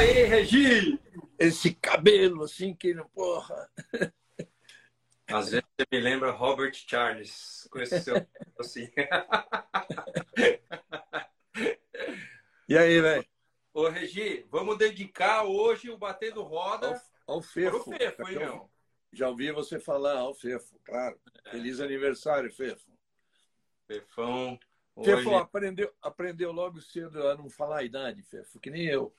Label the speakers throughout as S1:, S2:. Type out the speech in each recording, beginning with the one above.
S1: aí, Regi?
S2: Esse cabelo assim que, porra.
S1: Às vezes você me lembra Robert Charles com esse seu assim.
S2: E aí, velho?
S1: Ô, Regi, vamos dedicar hoje o Batendo Roda
S2: ao, ao Fefo.
S1: Pro Fefo, hein, meu?
S2: Já ouvi você falar ao Fefo, claro. É. Feliz aniversário, Fefo.
S1: Fefão.
S2: Fefo hoje... aprendeu, aprendeu logo cedo a não falar a idade, Fefo, que nem eu.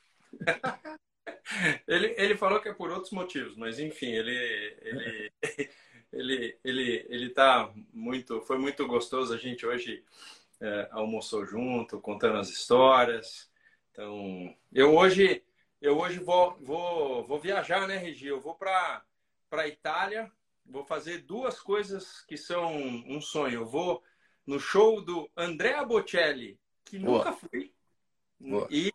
S1: Ele, ele falou que é por outros motivos, mas enfim, ele, ele, ele, ele, ele tá muito. Foi muito gostoso. A gente hoje é, almoçou junto, contando as histórias. Então, eu hoje, eu hoje vou, vou, vou viajar, né, Regi? Eu vou para para Itália. Vou fazer duas coisas que são um sonho. Eu vou no show do Andrea Bocelli, que Boa. nunca fui, Boa. e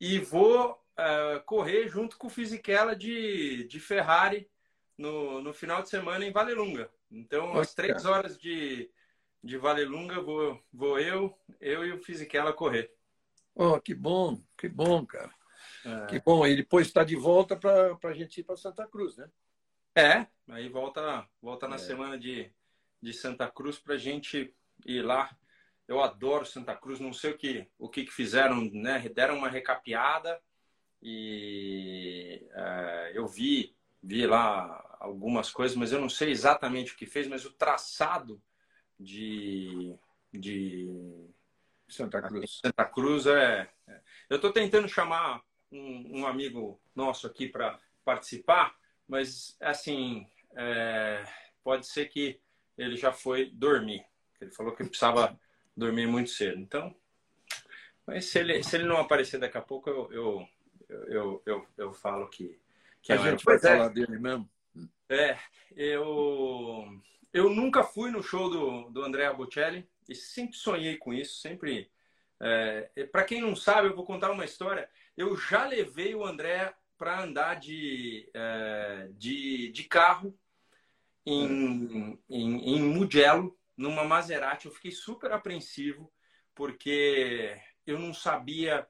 S1: e vou uh, correr junto com o Fisichella de, de Ferrari no, no final de semana em Valelunga. Então, Nossa, às três cara. horas de, de Valelunga, vou, vou eu, eu e o Fisichella correr.
S2: Oh, que bom, que bom, cara. É. Que bom. E depois está de volta para a gente ir para Santa Cruz, né?
S1: É, aí volta, volta na é. semana de, de Santa Cruz para a gente ir lá. Eu adoro Santa Cruz, não sei o que, o que, que fizeram, né? Deram uma recapeada e é, eu vi, vi lá algumas coisas, mas eu não sei exatamente o que fez, mas o traçado de, de
S2: Santa Cruz,
S1: Santa Cruz é. é. Eu estou tentando chamar um, um, amigo nosso aqui para participar, mas assim é, pode ser que ele já foi dormir. Ele falou que precisava dormir muito cedo. Então, mas se ele, se ele não aparecer daqui a pouco, eu, eu, eu, eu, eu falo que, que
S2: a é gente vai é. falar dele mesmo.
S1: É, eu eu nunca fui no show do, do Andrea Bocelli e sempre sonhei com isso, sempre. É, para quem não sabe, eu vou contar uma história. Eu já levei o André para andar de, é, de, de carro em, em, em Mugello, numa Maserati. Eu fiquei super apreensivo porque eu não sabia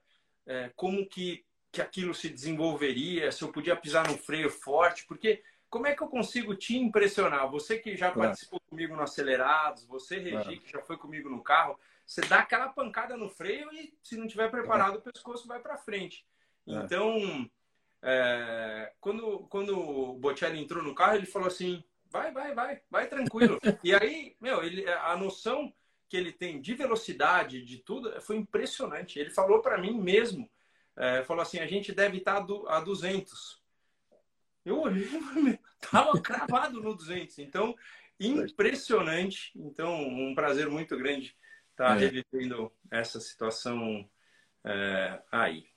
S1: é, como que, que aquilo se desenvolveria, se eu podia pisar no freio forte, porque como é que eu consigo te impressionar? Você que já claro. participou comigo no Acelerados, você, Regi, claro. que já foi comigo no carro, você dá aquela pancada no freio e, se não tiver preparado, o pescoço vai para frente. É. Então, é, quando, quando o Bocelli entrou no carro, ele falou assim: vai, vai, vai, vai tranquilo. e aí, meu, ele, a noção que ele tem de velocidade, de tudo, foi impressionante. Ele falou para mim mesmo, é, falou assim: a gente deve estar tá a 200. Eu olhei, tava cravado no 200. Então, impressionante. Então, um prazer muito grande estar é. revivendo essa situação é, aí.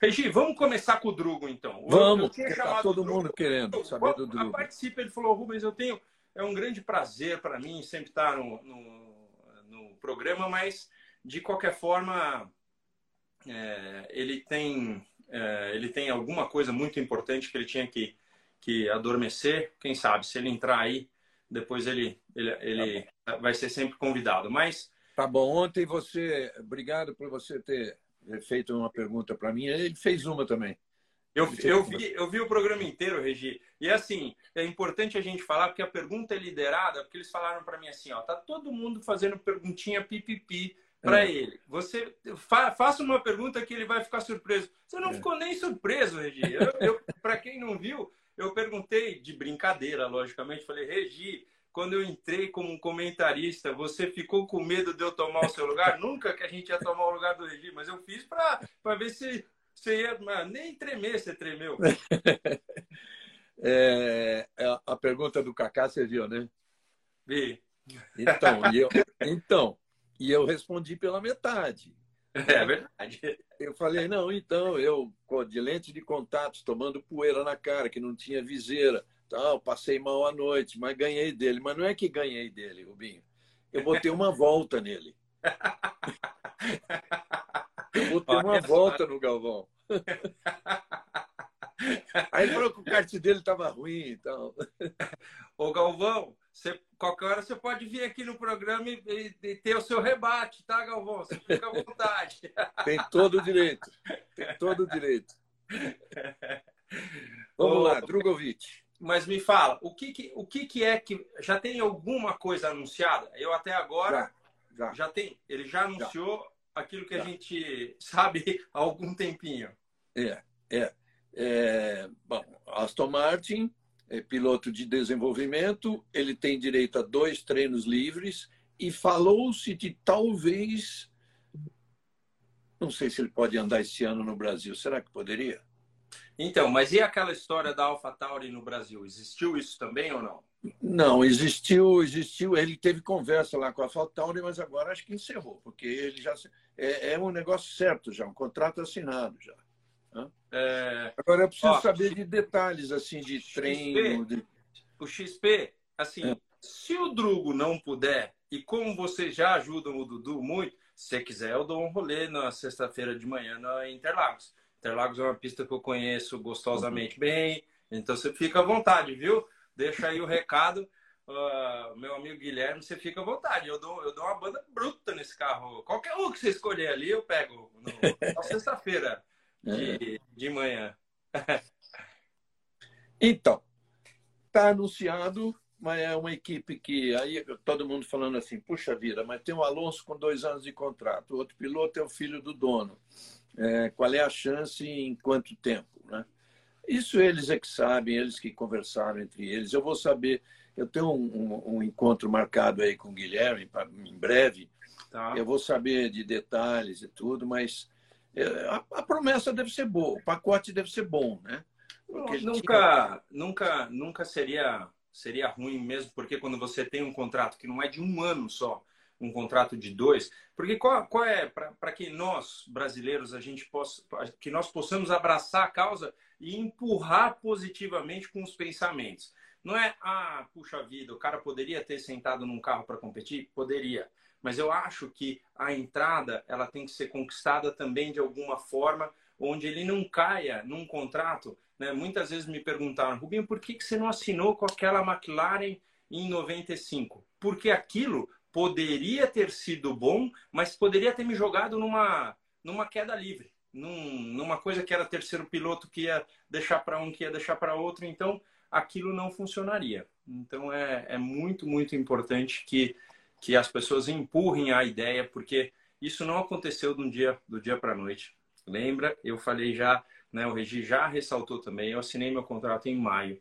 S1: Regi, vamos começar com o Drugo, então.
S2: Vamos, tá todo mundo querendo saber do Drugo.
S1: Participa, ele falou, Rubens, eu tenho... É um grande prazer para mim sempre estar no, no, no, programa, mas, de qualquer forma, é, ele, tem, é, ele tem alguma coisa muito importante que ele tinha que que adormecer. Quem sabe, se ele entrar aí, depois ele, ele, ele tá vai ser sempre convidado. Mas.
S2: Tá bom. Ontem você. Obrigado por você ter feito uma pergunta para mim. Ele fez uma também.
S1: Eu, eu, vi, eu vi o programa inteiro, Regi. E assim, é importante a gente falar, porque a pergunta é liderada, porque eles falaram para mim assim: ó, tá todo mundo fazendo perguntinha pipipi para é. ele. Você fa, faça uma pergunta que ele vai ficar surpreso. Você não é. ficou nem surpreso, Regi. Eu, eu para quem não viu, eu perguntei de brincadeira, logicamente, falei, Regi, quando eu entrei como comentarista, você ficou com medo de eu tomar o seu lugar? Nunca que a gente ia tomar o lugar do Regi, mas eu fiz para ver se você ia. Mas nem tremer, você tremeu.
S2: É, é, a pergunta do Cacá você viu, né?
S1: Vi.
S2: Então, e eu, então, e eu respondi pela metade.
S1: É verdade.
S2: Eu falei, não, então, eu de lente de contato, tomando poeira na cara, que não tinha viseira, tal, passei mal à noite, mas ganhei dele. Mas não é que ganhei dele, Rubinho. Eu botei uma volta nele. Eu botei uma volta no Galvão. Aí ele falou que o kart dele estava ruim então.
S1: Ô Galvão, você, qualquer hora você pode vir aqui no programa e, e, ter o seu rebate, tá, Galvão? Você fica à vontade.
S2: Tem todo o direito. Tem todo o direito. Vamos lá, Drogovic.
S1: Mas me fala, o que, que, o que, que é que. Já tem alguma coisa anunciada? Eu até agora. Já, já. já tem. Ele já anunciou já. aquilo que a gente sabe há algum tempinho.
S2: É, é. é bom, Aston Martin é piloto de desenvolvimento, ele tem direito a dois treinos livres e falou-se de talvez. Não sei se ele pode andar esse ano no Brasil. Será que poderia?
S1: Então, mas e aquela história da AlphaTauri no Brasil? Existiu isso também ou não?
S2: Não, existiu, existiu. Ele teve conversa lá com a AlphaTauri, mas agora acho que encerrou, porque ele já é, é um negócio certo já, um contrato assinado já. É... Agora eu preciso Ó, saber de detalhes assim de treino. XP, de...
S1: O XP, assim, é. se o Drugo não puder e como vocês já ajudam o Dudu muito, se você quiser eu dou um rolê na sexta-feira de manhã na Interlagos. Interlagos é uma pista que eu conheço gostosamente uhum. bem, então você fica à vontade, viu? Deixa aí o recado. Uh, meu amigo Guilherme, você fica à vontade. Eu dou, eu dou uma banda bruta nesse carro. Qualquer um que você escolher ali, eu pego no, na sexta-feira de, é. de manhã.
S2: então, está anunciado, mas é uma equipe que aí todo mundo falando assim, puxa vida, mas tem o Alonso com dois anos de contrato, o outro piloto é o filho do dono é, qual é a chance e em quanto tempo. Né? Isso eles é que sabem, eles que conversaram entre eles. Eu vou saber, eu tenho um, um, um encontro marcado aí com o Guilherme pra, em breve. Tá. Eu vou saber de detalhes e tudo, mas é, a, a, promessa deve ser boa, o pacote deve ser bom, né?
S1: Porque nunca, nunca, nunca seria seria ruim mesmo, porque quando você tem um contrato que não é de um ano só, um contrato de dois, porque qual, qual é para que nós brasileiros a gente possa que nós possamos abraçar a causa e empurrar positivamente com os pensamentos. Não é ah, puxa vida, o cara poderia ter sentado num carro para competir, poderia, mas eu acho que a entrada ela tem que ser conquistada também de alguma forma, onde ele não caia num contrato. Né? Muitas vezes me perguntaram, Rubinho, por que, que você não assinou com aquela McLaren em 95? Porque aquilo poderia ter sido bom, mas poderia ter me jogado numa, numa queda livre, num, numa coisa que era terceiro piloto que ia deixar para um, que ia deixar para outro, então aquilo não funcionaria. Então é, é muito, muito importante que, que as pessoas empurrem a ideia, porque isso não aconteceu do dia, do dia para a noite. Lembra? Eu falei já, né, o Regi já ressaltou também, eu assinei meu contrato em maio.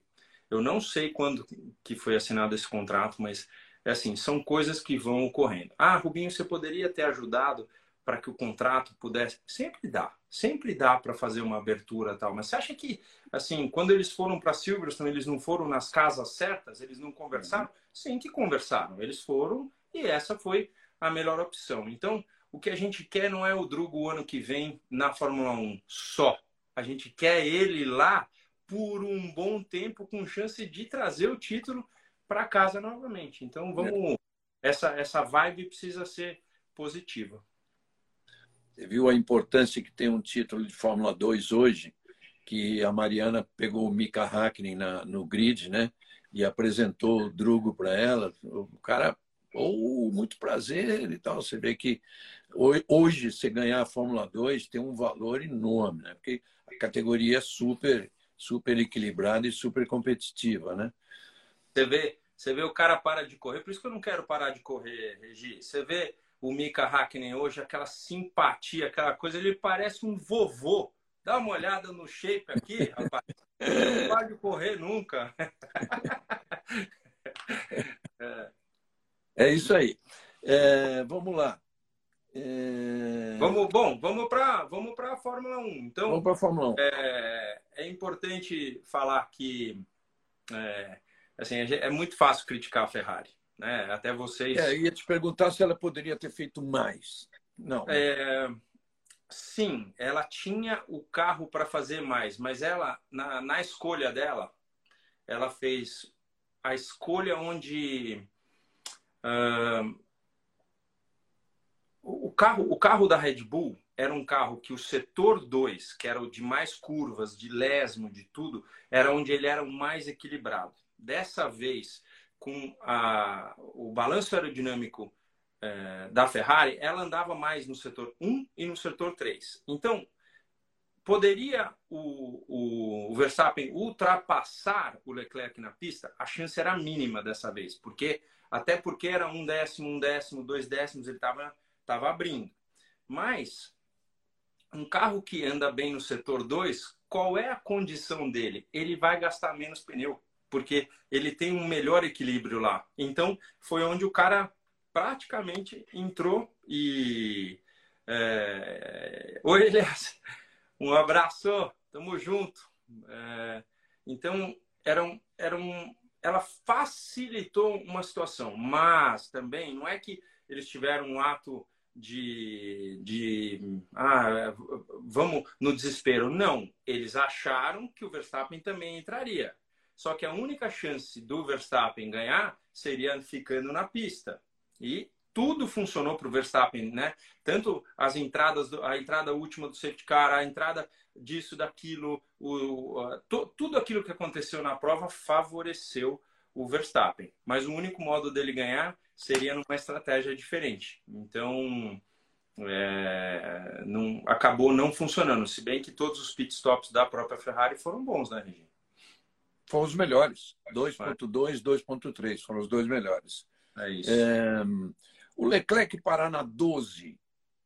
S1: Eu não sei quando que foi assinado esse contrato, mas é assim, são coisas que vão ocorrendo. Ah, Rubinho, você poderia ter ajudado para que o contrato pudesse. Sempre dá, sempre dá para fazer uma abertura tal. Mas você acha que, assim, quando eles foram para Silverstone, eles não foram nas casas certas? Eles não conversaram? Uhum. Sim, que conversaram. Eles foram e essa foi a melhor opção. Então, o que a gente quer não é o Drugo o ano que vem na Fórmula 1 só. A gente quer ele lá por um bom tempo, com chance de trazer o título para casa novamente. Então vamos. É. Essa, essa vibe precisa ser positiva.
S2: Você viu a importância que tem um título de Fórmula 2 hoje, que a Mariana pegou o Mika Hakkinen na, no grid, né? E apresentou o Drugo para ela. O cara, oh, muito prazer e tal. Você vê que hoje, você ganhar a Fórmula 2 tem um valor enorme, né? Porque a categoria é super, super equilibrada e super competitiva, né?
S1: Você vê, você vê o cara para de correr, por isso que eu não quero parar de correr, Regi. Você vê o Mika Hakkinen hoje, aquela simpatia, aquela coisa, ele parece um vovô. Dá uma olhada no shape aqui, rapaz. não para de correr nunca.
S2: é. é isso aí. É, vamos lá. É...
S1: Vamos, bom, vamos para vamos a Fórmula 1. Então,
S2: vamos para a Fórmula 1.
S1: É, é importante falar que é, assim, é muito fácil criticar a Ferrari. Né? Até vocês.
S2: É, ia te perguntar se ela poderia ter feito mais. Não.
S1: Né? É, sim, ela tinha o carro para fazer mais, mas ela, na, na escolha dela, ela fez a escolha onde. Uh, o, carro, o carro da Red Bull era um carro que o setor 2, que era o de mais curvas, de lesmo, de tudo, era onde ele era o mais equilibrado. Dessa vez, com a, o balanço aerodinâmico é, da Ferrari, ela andava mais no setor 1 e no setor 3. Então, poderia o, o, Verstappen ultrapassar o Leclerc na pista? A chance era mínima dessa vez, porque até porque era um décimo, um décimo, dois décimos, ele estava tava abrindo. Mas um carro que anda bem no setor 2, qual é a condição dele? Ele vai gastar menos pneu, porque ele tem um melhor equilíbrio lá. Então, foi onde o cara praticamente entrou e. É... Oi, Elias, um abraço, tamo junto. É... Então, era um, era um, ela facilitou uma situação, mas também não é que eles tiveram um ato de, de ah, vamos no desespero. Não, eles acharam que o Verstappen também entraria. Só que a única chance do Verstappen ganhar seria ficando na pista. E tudo funcionou para o Verstappen, né? Tanto as entradas, a entrada última do safety car, a entrada disso, daquilo, o, to, tudo aquilo que aconteceu na prova favoreceu o Verstappen. Mas o único modo dele ganhar seria numa estratégia diferente. Então, é, não, acabou não funcionando. Se bem que todos os pitstops da própria Ferrari foram bons, né, Regina?
S2: Foram os melhores. 2.2, 2.3 foram os dois melhores.
S1: É isso.
S2: É, o Leclerc parar na 12,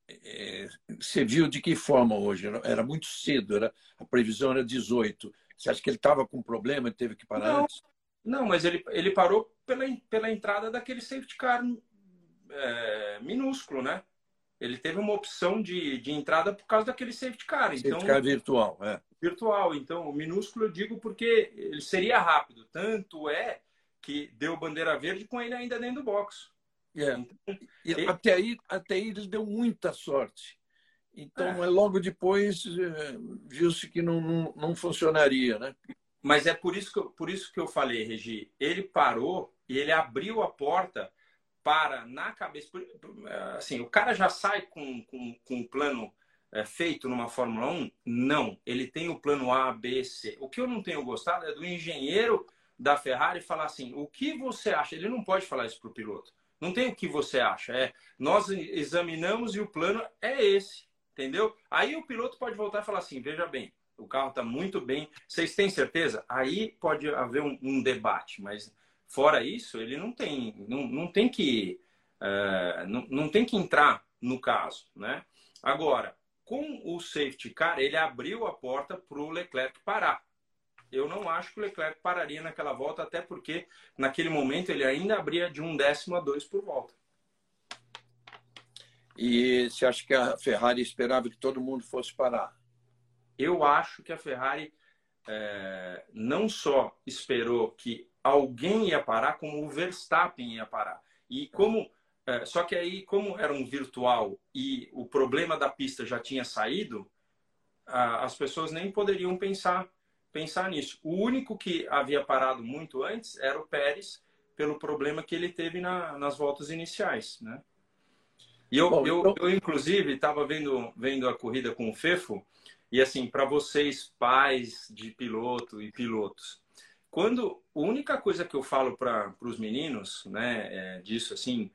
S2: é, você viu de que forma hoje? Era, era, muito cedo, era, a previsão era 18. Você acha que ele estava com problema e teve que parar
S1: não,
S2: antes?
S1: Não, mas ele, ele parou pela, pela entrada daquele safety car é, minúsculo, né? Ele teve uma opção de, de entrada por causa daquele safety car.
S2: Safety então, car virtual, é.
S1: Virtual. Então, o minúsculo eu digo porque ele seria rápido. Tanto é que deu bandeira verde com ele ainda dentro do box.
S2: É. Então, ele... até, aí, até aí eles deu muita sorte. Então, é. logo depois, é, viu-se que não, não, não funcionaria, né?
S1: Mas é por isso que eu, por isso que eu falei, Regi. Ele parou e ele abriu a porta para, na cabeça. Assim, o cara já sai com, com, com um plano é, feito numa Fórmula 1? Não. Ele tem o plano A, B, C. O que eu não tenho gostado é do engenheiro da Ferrari falar assim: o que você acha? Ele não pode falar isso para o piloto. Não tem o que você acha. É, nós examinamos e o plano é esse. Entendeu? Aí o piloto pode voltar e falar assim: veja bem, o carro está muito bem. Vocês têm certeza? Aí pode haver um, um, debate, mas fora isso, ele não tem, não, não tem que, uh, não, não tem que entrar no caso, né? Agora, com o safety car, ele abriu a porta para o Leclerc parar. Eu não acho que o Leclerc pararia naquela volta, até porque naquele momento ele ainda abria de um décimo a dois por volta.
S2: E você acha que a Ferrari esperava que todo mundo fosse parar?
S1: Eu acho que a Ferrari é, não só esperou que alguém ia parar, como o Verstappen ia parar. E como é, só que aí, como era um virtual e o problema da pista já tinha saído, a, as pessoas nem poderiam pensar pensar nisso. O único que havia parado muito antes era o Pérez, pelo problema que ele teve na, nas voltas iniciais, né? E eu, Bom, eu, então... eu, inclusive, estava vendo, vendo a corrida com o Fefo, e assim, para vocês, pais de piloto e pilotos, quando a única coisa que eu falo para os meninos, né, é, disso assim,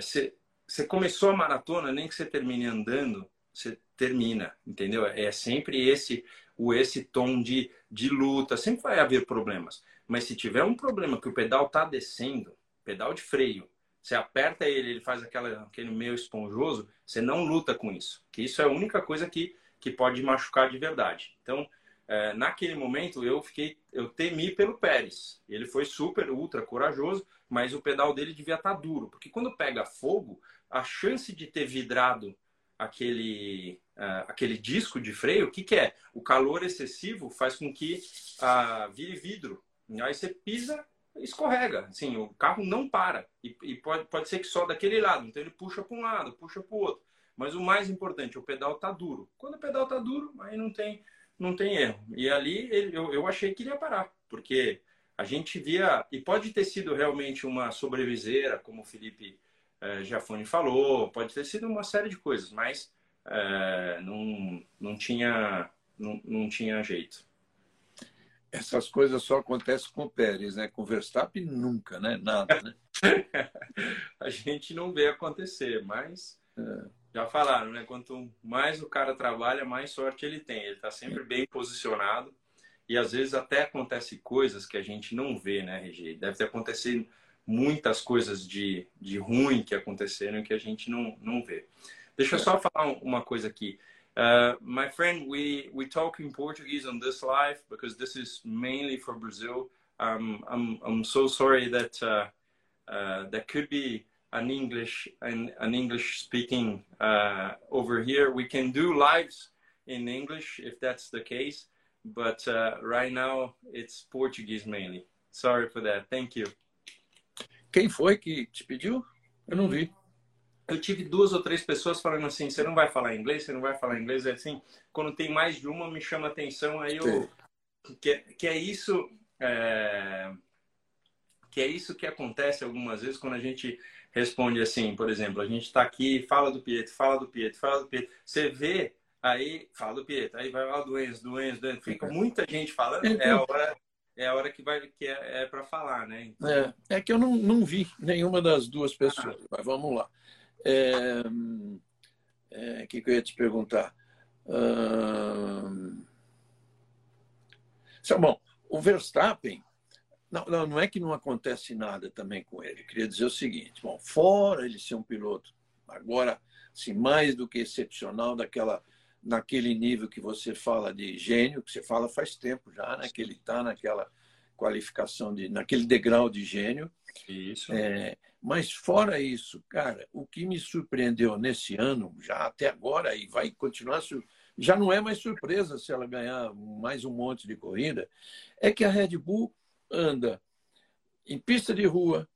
S1: você é, começou a maratona, nem que você termine andando, você termina, entendeu? É sempre esse o esse tom de, de luta, sempre vai haver problemas. Mas se tiver um problema que o pedal tá descendo, pedal de freio, você aperta ele, ele faz aquela, aquele meio esponjoso, você não luta com isso. Que isso é a única coisa que que pode machucar de verdade. Então, é, naquele momento eu fiquei, eu temi pelo Pérez. Ele foi super ultra corajoso, mas o pedal dele devia estar tá duro, porque quando pega fogo, a chance de ter vidrado aquele uh, aquele disco de freio, o que, que é? O calor excessivo faz com que uh, vire vidro. Aí você pisa, escorrega. Assim, o carro não para. E, e pode, pode ser que só daquele lado. Então ele puxa para um lado, puxa para o outro. Mas o mais importante, o pedal tá duro. Quando o pedal tá duro, aí não tem, não tem erro. E ali ele, eu, eu achei que ele ia parar, porque a gente via, e pode ter sido realmente uma sobreviseira, como o Felipe eh, Jafone falou, pode ter sido uma série de coisas, mas eh, não, não, tinha, não, não tinha jeito.
S2: Essas coisas só acontecem com o Pérez, né? Com o Verstappen nunca, né? Nada, né?
S1: a gente não vê acontecer, mas
S2: é.
S1: Já falaram, né? Quanto mais o cara trabalha, mais sorte ele tem. Ele está sempre bem posicionado e às vezes até acontece coisas que a gente não vê, né, RG? Deve ter acontecido muitas coisas de, de ruim que aconteceram que a gente não, não vê. Deixa eu só falar uma coisa aqui. Uh, my friend, we, we talk in Portuguese on this live because this is mainly for Brazil. Um, I'm, I'm so sorry that uh, uh, there could be an English an, an English speaking uh, over here. We can do lives in English if that's the case, but uh, right now it's Portuguese mainly. Sorry for that. Thank you.
S2: Quem foi que te pediu? Eu não vi.
S1: Eu tive duas ou três pessoas falando assim: você não vai falar inglês, você não vai falar inglês. É assim, quando tem mais de uma, me chama atenção. Aí eu. Que, que é isso. É, que é isso que acontece algumas vezes quando a gente responde assim, por exemplo, a gente está aqui, fala do Pietro, fala do Pietro, fala do Pietro. Você vê, aí fala do Pietro, aí vai lá do Enzo, do Enzo, do Enzo. Fica muita gente falando, é a hora é a hora que vai que é, é para falar, né?
S2: Então... É, é, que eu não, não vi nenhuma das duas pessoas, ah. mas vamos lá. É, é, que, que eu ia te perguntar? Hum... Bom, o Verstappen, não, não, não é que não acontece nada também com ele. Eu queria dizer o seguinte: bom, fora ele ser um piloto, agora, assim, mais do que excepcional, daquela naquele nível que você fala de gênio, que você fala faz tempo já, né? Que ele está naquela qualificação de, naquele degrau de gênio.
S1: Isso.
S2: É, mas fora isso, cara, o que me surpreendeu nesse ano, já até agora e vai continuar, já não é mais surpresa se ela ganhar mais um monte de corrida, é que a Red Bull anda em pista de rua,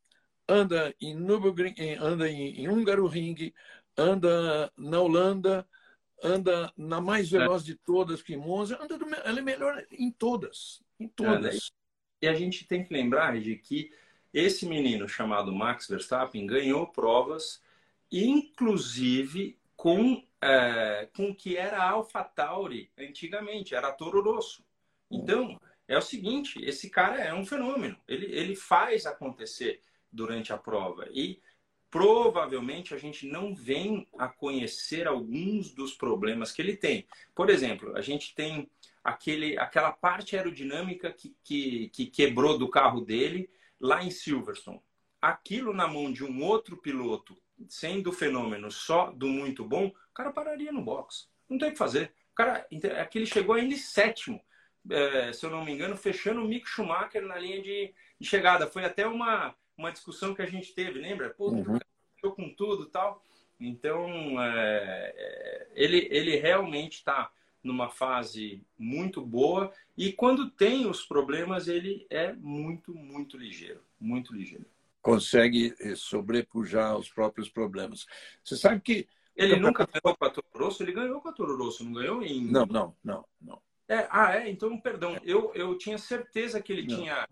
S2: anda em Nürburgring, anda em, em Húngaro Ring, anda na Holanda, anda na mais é. veloz de todas que Monza, anda do, ela é melhor em todas, em todas.
S1: É, e a gente tem que lembrar de que esse menino chamado Max Verstappen ganhou provas, inclusive com é, com que era Alpha Tauri antigamente, era Toro Rosso. Então é o seguinte, esse cara é um fenômeno. Ele ele faz acontecer durante a prova e provavelmente a gente não vem a conhecer alguns dos problemas que ele tem. Por exemplo, a gente tem aquele, aquela parte aerodinâmica que, que, que quebrou do carro dele lá em Silverstone. Aquilo na mão de um outro piloto, sendo fenômeno só do muito bom, o cara pararia no box. Não tem o que fazer. O cara, aquele chegou ainda em sétimo, é, se eu não me engano, fechando o Mick Schumacher na linha de, de chegada. Foi até uma uma discussão que a gente teve, lembra? Pô, uhum. com tudo tal. Então, é, é, ele, ele realmente está numa fase muito boa e quando tem os problemas, ele é muito, muito ligeiro. Muito ligeiro.
S2: Consegue eh, sobrepujar os próprios problemas. Você sabe que.
S1: Ele nunca ganhou com a Toro Rosso? Ele ganhou com a Toro Rosso, não ganhou em.
S2: Não, não, não, não.
S1: É, ah, é? Então, perdão. Eu, eu tinha certeza que ele não. tinha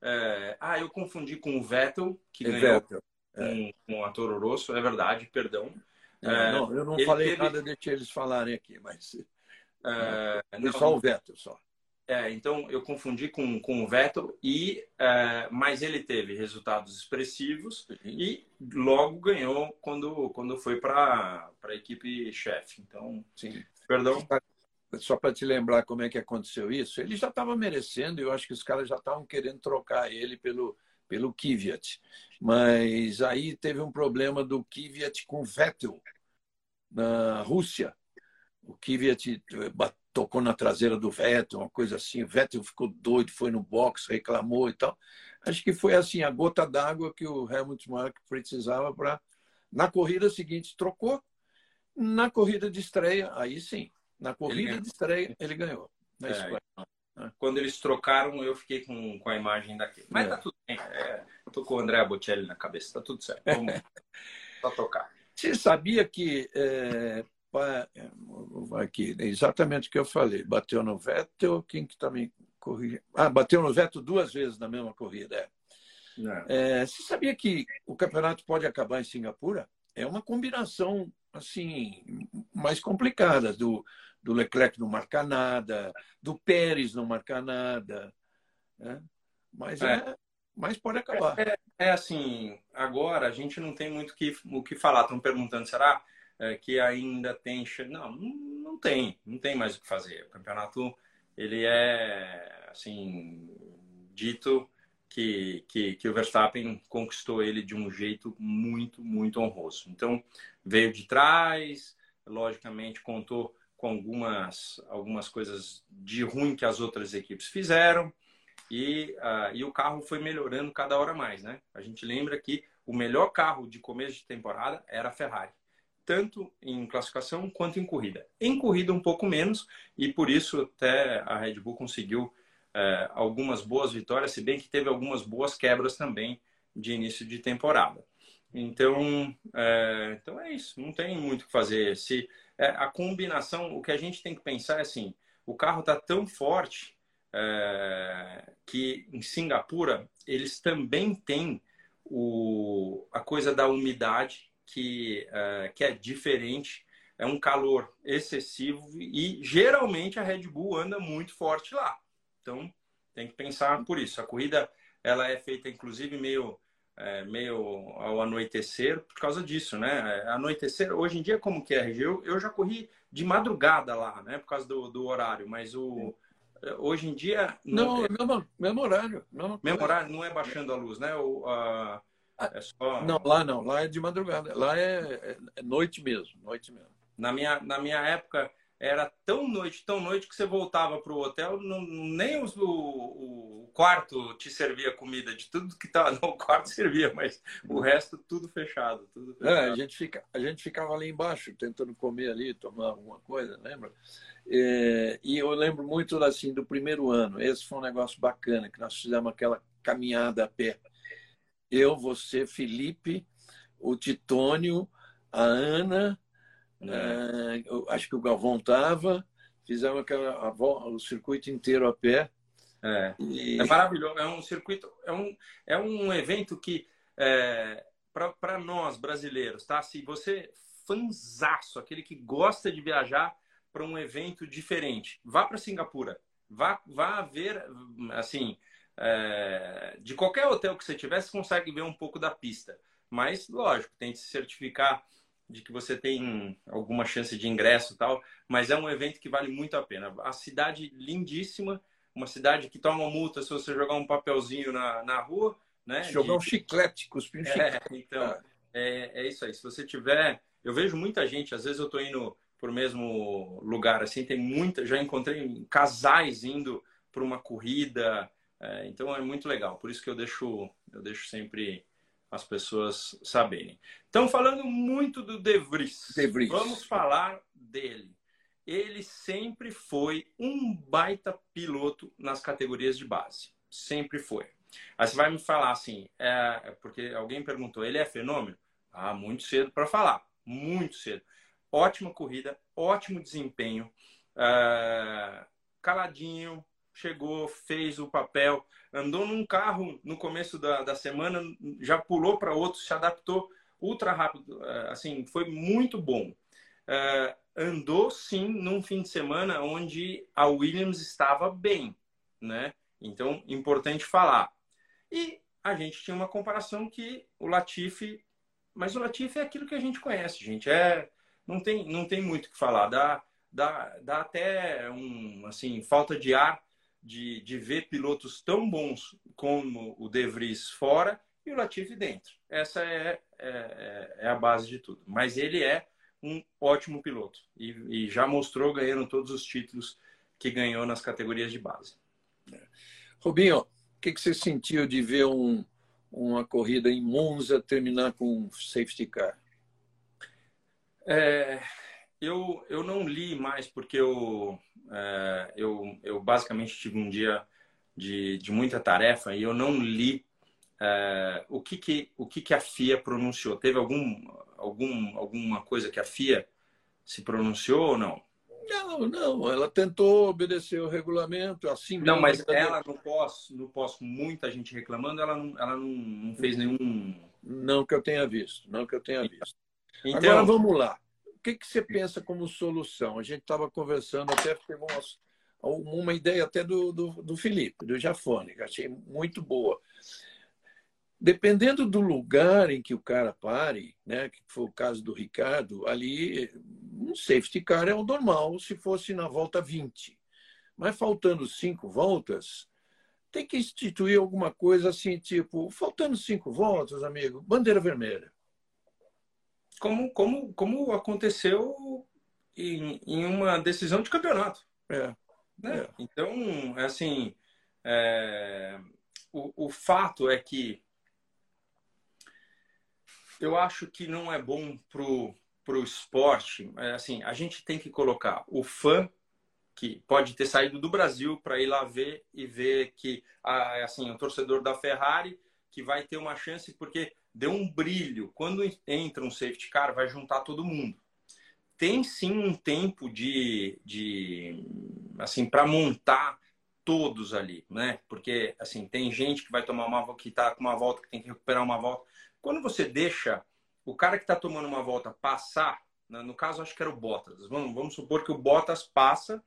S1: é... Ah, eu confundi com o Vettel, que é ganhou Vettel. Com, é. com a Toro Rosso, é verdade, perdão.
S2: Não, é, não eu não falei teve... nada, deixei eles falarem aqui, mas. É, não, só o Vettel, só.
S1: É, então eu confundi com, com o Vettel, e, é, mas ele teve resultados expressivos uhum. e logo ganhou quando, quando foi para a equipe chefe. Então,
S2: Sim. perdão só para te lembrar como é que aconteceu isso, ele já estava merecendo, eu acho que os caras já estavam querendo trocar ele pelo, pelo Kvyat. Mas aí teve um problema do Kvyat com Vettel na Rússia. O Kvyat eh, tocou na traseira do Vettel, uma coisa assim. O Vettel ficou doido, foi no box, reclamou e tal. Acho que foi assim a gota d'água que o Helmut Mark precisava para na corrida seguinte trocou. Na corrida de estreia, aí sim, na corrida de estreia, ele ganhou. Na é, Espanha.
S1: Né? Quando eles trocaram, eu fiquei com, com a imagem daquele. Mas é. tá tudo bem. É, tô com o André Bocelli na cabeça, tá tudo certo. Vamos só tocar.
S2: Você sabia que é, aqui, exatamente o que eu falei. Bateu no Vettel, quem que também corrige? Ah, bateu no Vettel duas vezes na mesma corrida. É. É. você sabia que o campeonato pode acabar em Singapura? É uma combinação assim mais complicada do do Leclerc não marcar nada, do Pérez não marcar nada. Né? Mas, é. é. mas pode acabar.
S1: É, é, assim, agora a gente não tem muito que, o que falar. Estão perguntando, será é, que ainda tem. Não, não tem, não tem mais o que fazer. O campeonato ele é assim dito que, que, que, o Verstappen conquistou ele de um jeito muito, muito honroso. Então, veio de trás, logicamente contou com algumas, algumas coisas de ruim que as outras equipes fizeram, e, uh, e o carro foi melhorando cada hora mais. Né? A gente lembra que o melhor carro de começo de temporada era a Ferrari, tanto em classificação quanto em corrida. Em corrida, um pouco menos, e por isso até a Red Bull conseguiu é, algumas boas vitórias, se bem que teve algumas boas quebras também de início de temporada. Então, é, então é isso, não tem muito o que fazer. Se é, a combinação, o que a gente tem que pensar é assim: o carro está tão forte é, que em Singapura eles também têm o, a coisa da umidade que, é, que é diferente, é um calor excessivo e geralmente a Red Bull anda muito forte lá. Então, tem que pensar por isso. A corrida ela é feita, inclusive, meio, é, meio ao anoitecer por causa disso, né? É, anoitecer, hoje em dia, como que é, eu, eu já corri de madrugada lá, né? Por causa do, do horário, mas o... É, hoje em dia...
S2: Não, não é mesmo, mesmo horário.
S1: Mesmo, mesmo horário, não é baixando a luz, né? O, a,
S2: é só... Não, lá não. Lá é de madrugada. Lá é, é noite mesmo. Noite mesmo.
S1: Na minha, na minha época, era tão noite, tão noite que você voltava para o hotel, não, nem os, o, o, quarto te servia comida, de tudo que estava no quarto servia, mas o resto tudo fechado. Tudo fechado.
S2: É, a, gente fica, a gente ficava ali embaixo tentando comer ali, tomar alguma coisa, lembra? É, e eu lembro muito assim do primeiro ano, esse foi um negócio bacana, que nós fizemos aquela caminhada a pé. Eu, você, Felipe, o Titônio, a Ana é. acho que o Galvão estava, fizemos aquela, a, o circuito inteiro a pé.
S1: É, e... é maravilhoso. É um circuito, é um, é um evento que, é, para nós brasileiros, tá? Se você fanzaço, aquele que gosta de viajar para um evento diferente, vá para Singapura. Vá, vá ver, assim, é, de qualquer hotel que você tiver, você consegue ver um pouco da pista. Mas, lógico, tem que se certificar de que você tem alguma chance de ingresso e tal, mas é um evento que vale muito a pena. A cidade lindíssima, uma cidade que toma multa se você jogar um papelzinho na, na rua, né?
S2: Jogar de... um chiclete, cuspir um
S1: é, Então, ah. é, é isso aí. Se você tiver... Eu vejo muita gente, às vezes eu estou indo por mesmo lugar, assim, tem muita... Já encontrei casais indo para uma corrida, é, então é muito legal. Por isso que eu deixo, eu deixo sempre as pessoas saberem. Estão falando muito do De Vries.
S2: De Vries.
S1: Vamos falar dele. Ele sempre foi um baita piloto nas categorias de base. Sempre foi. Aí você vai me falar assim, é, porque alguém perguntou, ele é fenômeno? Ah, muito cedo para falar. Muito cedo. Ótima corrida, ótimo desempenho. É, caladinho, chegou, fez o papel andou num carro no começo da, da semana, já pulou para outro, se adaptou ultra rápido, é, assim, foi muito bom. Uh, andou sim num fim de semana onde a Williams estava bem, né? Então, importante falar. E a gente tinha uma comparação que o Latifi, mas o Latifi é aquilo que a gente conhece, gente. É, não tem, não tem muito o que falar. Dá, dá, dá até um, assim, falta de ar de, de ver pilotos tão bons como o De Vries fora e o Latifi dentro. Essa é, é, é a base de tudo. Mas ele é um ótimo piloto e, e, já mostrou ganhando todos os títulos que ganhou nas categorias de base.
S2: É. Rubinho, o que, que você sentiu de ver um, uma corrida em Monza terminar com um safety car?
S1: É, eu, eu não li mais porque eu, é, eu, eu basicamente tive um dia de, de muita tarefa e eu não li é, o, que, que, o que, que a FIA pronunciou. Teve algum, algum, alguma coisa que a FIA se pronunciou ou não?
S2: Não, não, ela tentou obedecer o regulamento, assim
S1: Não, mas ela no pós, no pós, muita gente reclamando, ela não, ela não, fez nenhum.
S2: Não que eu tenha visto, não que eu tenha visto. Então, Agora vamos lá que, que você pensa como solução? A gente estava conversando, até teve uma, ideia até do, do, do Felipe, do Jafone, que achei muito boa. Dependendo do lugar em que o cara pare, né, que foi o caso do Ricardo, ali um safety car é o normal se fosse na volta 20. Mas faltando cinco voltas, tem que instituir alguma coisa assim, tipo, faltando cinco voltas, amigo, bandeira vermelha.
S1: Como, como, como aconteceu em, em uma decisão de campeonato.
S2: É.
S1: Né? É. Então, assim, é... o, o fato é que eu acho que não é bom pro pro esporte. É, assim, a gente tem que colocar o fã que pode ter saído do Brasil para ir lá ver e ver que assim o torcedor da Ferrari que vai ter uma chance porque deu um brilho. Quando entra um safety car vai juntar todo mundo. Tem sim um tempo de, de assim para montar todos ali né? Porque assim tem gente que vai tomar uma que está com uma volta que tem que recuperar uma volta. Quando você deixa o cara que está tomando uma volta passar, né, no caso acho que era o Bottas, vamos, vamos supor que o Bottas passa,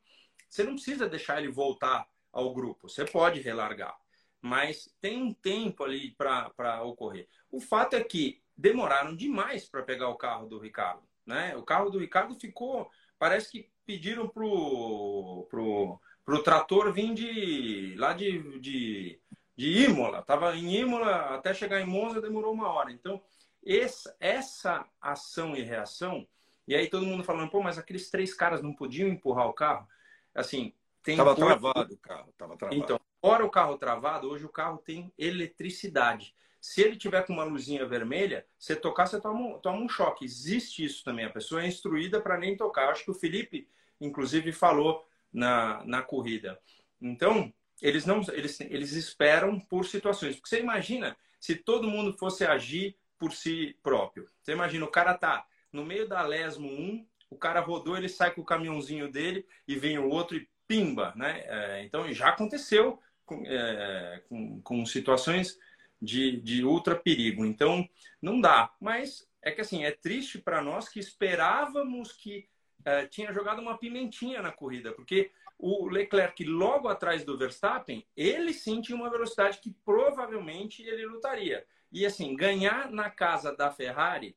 S1: você não precisa deixar ele voltar ao grupo, você pode relargar, mas tem um tempo ali para ocorrer. O fato é que demoraram demais para pegar o carro do Ricardo. Né? O carro do Ricardo ficou, parece que pediram pro, pro, pro trator vir de lá de, de, de Imola. Tava em Imola até chegar em Monza demorou uma hora. Então essa, essa ação e reação, e aí todo mundo falando, pô, mas aqueles três caras não podiam empurrar o carro? Assim,
S2: tem. Tava travado o carro, tava travado.
S1: Então, fora o carro travado, hoje o carro tem eletricidade. Se ele tiver com uma luzinha vermelha, você tocar, você toma, toma um choque. Existe isso também. A pessoa é instruída para nem tocar. acho que o Felipe, inclusive, falou na, na corrida. Então, eles não eles, eles esperam por situações. Porque você imagina se todo mundo fosse agir por si próprio. Você imagina, o cara tá no meio da Lesmo 1, o cara rodou, ele sai com o caminhãozinho dele e vem o outro e pimba, né? É, então já aconteceu com, é, com, com situações de, de ultra perigo. Então não dá. Mas é que assim, é triste para nós que esperávamos que é, tinha jogado uma pimentinha na corrida, porque o Leclerc logo atrás do Verstappen, ele sim tinha uma velocidade que provavelmente ele lutaria. E assim, ganhar na casa da Ferrari,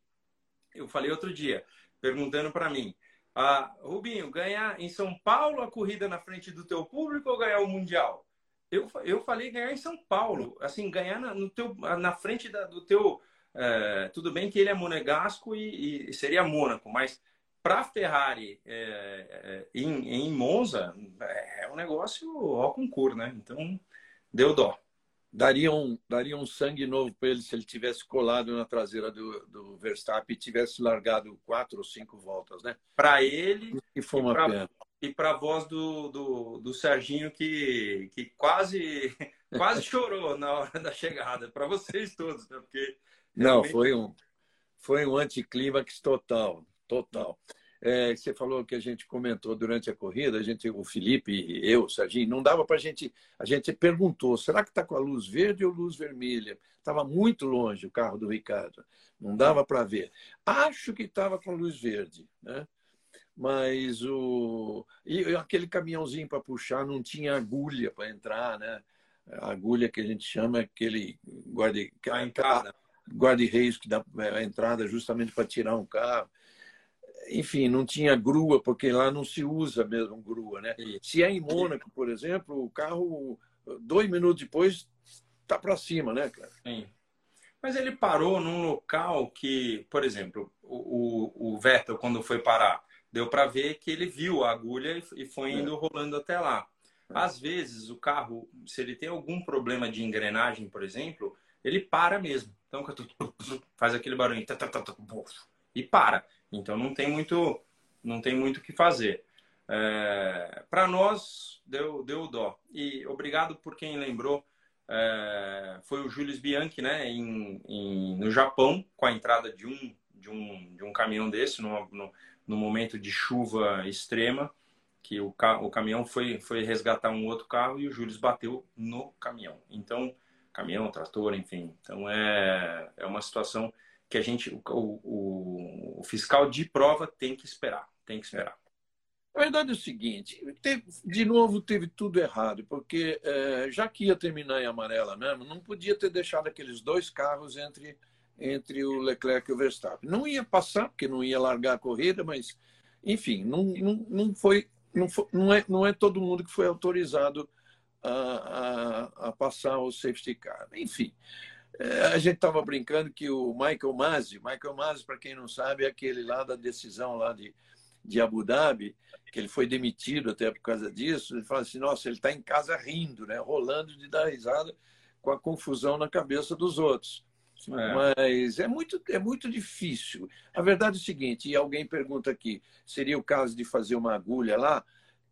S1: eu falei outro dia, perguntando para mim, ah, Rubinho, ganhar em São Paulo a corrida na frente do teu público ou ganhar o Mundial? Eu, eu falei ganhar em São Paulo, assim, ganhar na, no teu, na frente da, do teu. É, tudo bem que ele é monegasco e, e seria Mônaco, mas para a Ferrari é, é, em, em Monza é, um negócio ao concurso, né? Então deu dó
S2: daria um, daria um sangue novo para ele se ele tivesse colado na traseira do, do Verstappen e tivesse largado quatro ou cinco voltas, né?
S1: Para ele
S2: e foi uma
S1: pra,
S2: pena.
S1: E para a voz do, do, do Serginho que, que quase quase chorou na hora da chegada. Para vocês todos, né? Porque
S2: realmente... não foi um foi um anticlímax total, total. É, você falou que a gente comentou durante a corrida, a gente, o Felipe, eu, o Serginho, não dava para a gente. A gente perguntou: será que está com a luz verde ou luz vermelha? Estava muito longe o carro do Ricardo, não dava para ver. Acho que estava com luz verde, né? Mas o. E aquele caminhãozinho para puxar não tinha agulha para entrar, né? A agulha que a gente chama aquele guarda, guarda-reis que dá a entrada justamente para tirar um carro enfim, não tinha grua, porque lá não se usa mesmo grua, né? Se é em Mônaco, por exemplo, o carro, dois minutos depois, está para cima, né, cara?
S1: Sim. Mas ele parou num local que, por exemplo, o, o, o Vettel, quando foi parar, deu para ver que ele viu a agulha e foi é. indo rolando até lá. É. Às vezes, o carro, se ele tem algum problema de engrenagem, por exemplo, ele para mesmo. Então, faz aquele barulho e para. Então não tem muito, não tem muito o que fazer. É, Para nós deu deu dó. E obrigado por quem lembrou. É, foi o Julius Bianchi, né, em, em, no Japão, com a entrada de um de um, de um caminhão desse no, no, no momento de chuva extrema, que o, o caminhão foi foi resgatar um outro carro e o Julius bateu no caminhão. Então caminhão, trator, enfim. Então é é uma situação que a gente, o, o, o, fiscal de prova tem que esperar, tem que esperar.
S2: A verdade é o seguinte, teve, de novo teve tudo errado, porque é, já que ia terminar em amarela mesmo, não podia ter deixado aqueles dois carros entre, entre o Leclerc e o Verstappen. Não ia passar, porque não ia largar a corrida, mas, enfim, não, não, não foi, não, foi, não, é, não é todo mundo que foi autorizado a, a, a passar o safety car. Enfim, é, a gente estava brincando que o Michael Masi, Michael Masi, para quem não sabe, é aquele lá da decisão lá de de Abu Dhabi, que ele foi demitido até por causa disso, ele fala assim, nossa, ele está em casa rindo, né? rolando de dar risada com a confusão na cabeça dos outros. É. Mas é muito, é muito difícil. A verdade é o seguinte, e alguém pergunta aqui, seria o caso de fazer uma agulha lá?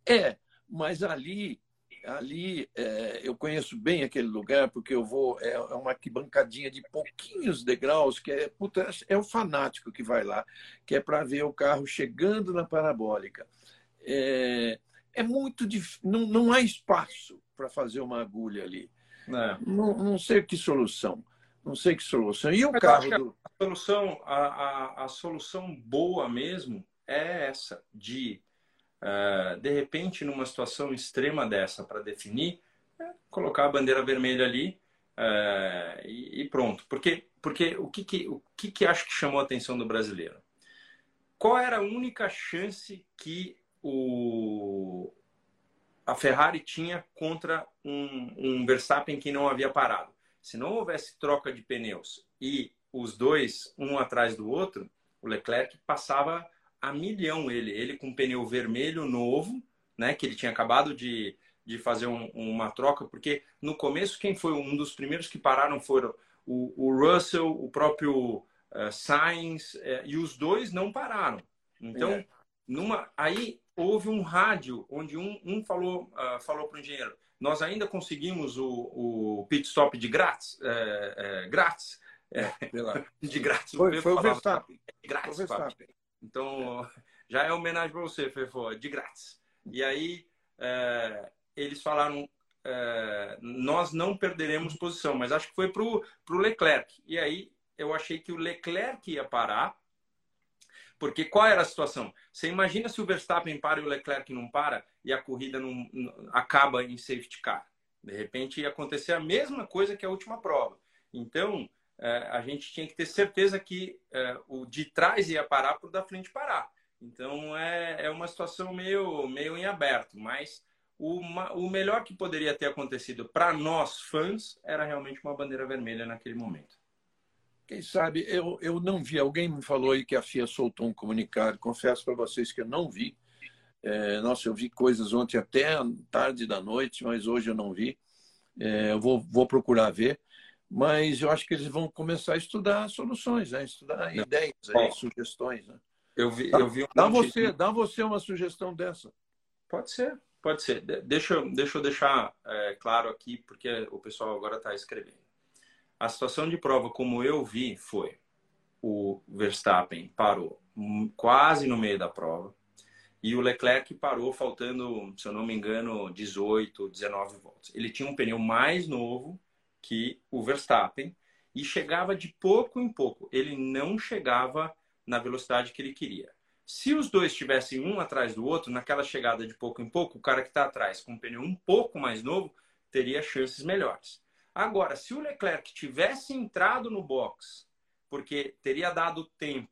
S2: É, mas ali ali é, eu conheço bem aquele lugar porque eu vou é, é uma arquibancadinha de pouquinhos degraus que é puta, é o fanático que vai lá que é para ver o carro chegando na parabólica é, é muito difícil não, não há espaço para fazer uma agulha ali é. não, não sei que solução não sei que solução e o Mas carro do...
S1: a solução a, a, a solução boa mesmo é essa de uh, de repente, numa situação extrema dessa para definir, é colocar a bandeira vermelha ali uh, e, e, pronto. Porque, porque o, que, que, o que, que acho que chamou a atenção do brasileiro? Qual era a única chance que o, a Ferrari tinha contra um, um Verstappen que não havia parado? Se não houvesse troca de pneus e os dois, um atrás do outro, o Leclerc passava a milhão ele. Ele com pneu vermelho novo, né? Que ele tinha acabado de, de fazer um, uma troca, porque no começo quem foi um dos primeiros que pararam foram o, o Russell, o próprio uh, Sainz, uh, e os dois não pararam. Então, é. numa, aí houve um rádio onde um, um falou, uh, falou para o engenheiro: nós ainda conseguimos o, o pit stop de grátis, grátis.
S2: de grátis. Foi, foi o Verstappen.
S1: Grátis, foi Verstappen. Então, já é homenagem para você, Fefo, de grátis. E aí, é, eles falaram, é, nós não perderemos posição, mas acho que foi para o Leclerc. E aí, eu achei que o Leclerc ia parar, porque qual era a situação? Você imagina se o Verstappen para e o Leclerc não para e a corrida não, não acaba em safety car. De repente ia acontecer a mesma coisa que a última prova. Então, é, a gente tinha que ter certeza que é, o de trás ia parar para o da frente parar. Então é, é uma situação meio, meio em aberto, mas o, o melhor que poderia ter acontecido para nós fãs era realmente uma bandeira vermelha naquele momento.
S2: Quem sabe, eu, eu não vi, alguém me falou aí que a FIA soltou um comunicado, confesso para vocês que eu não vi. É, nossa, eu vi coisas ontem até tarde da noite, mas hoje eu não vi. É, eu vou, vou procurar ver mas eu acho que eles vão começar a estudar soluções, né? estudar Não. ideias, aí, sugestões. Né?
S1: Eu vi, eu vi um
S2: dá, você, de... dá você uma sugestão dessa.
S1: Pode ser, pode ser. Deixa, deixa eu deixar é, claro aqui, porque o pessoal agora está escrevendo. A situação de prova, como eu vi, foi o Verstappen parou quase no meio da prova e o Leclerc parou faltando, se eu não me engano, 18, 19 voltas. Ele tinha um pneu mais novo que o Verstappen e chegava de pouco em pouco. Ele não chegava na velocidade que ele queria. Se os dois estivessem um atrás do outro, naquela chegada de pouco em pouco, o cara que está atrás com um pneu um pouco mais novo teria chances melhores. Agora, se o Leclerc tivesse entrado no box, porque teria dado tempo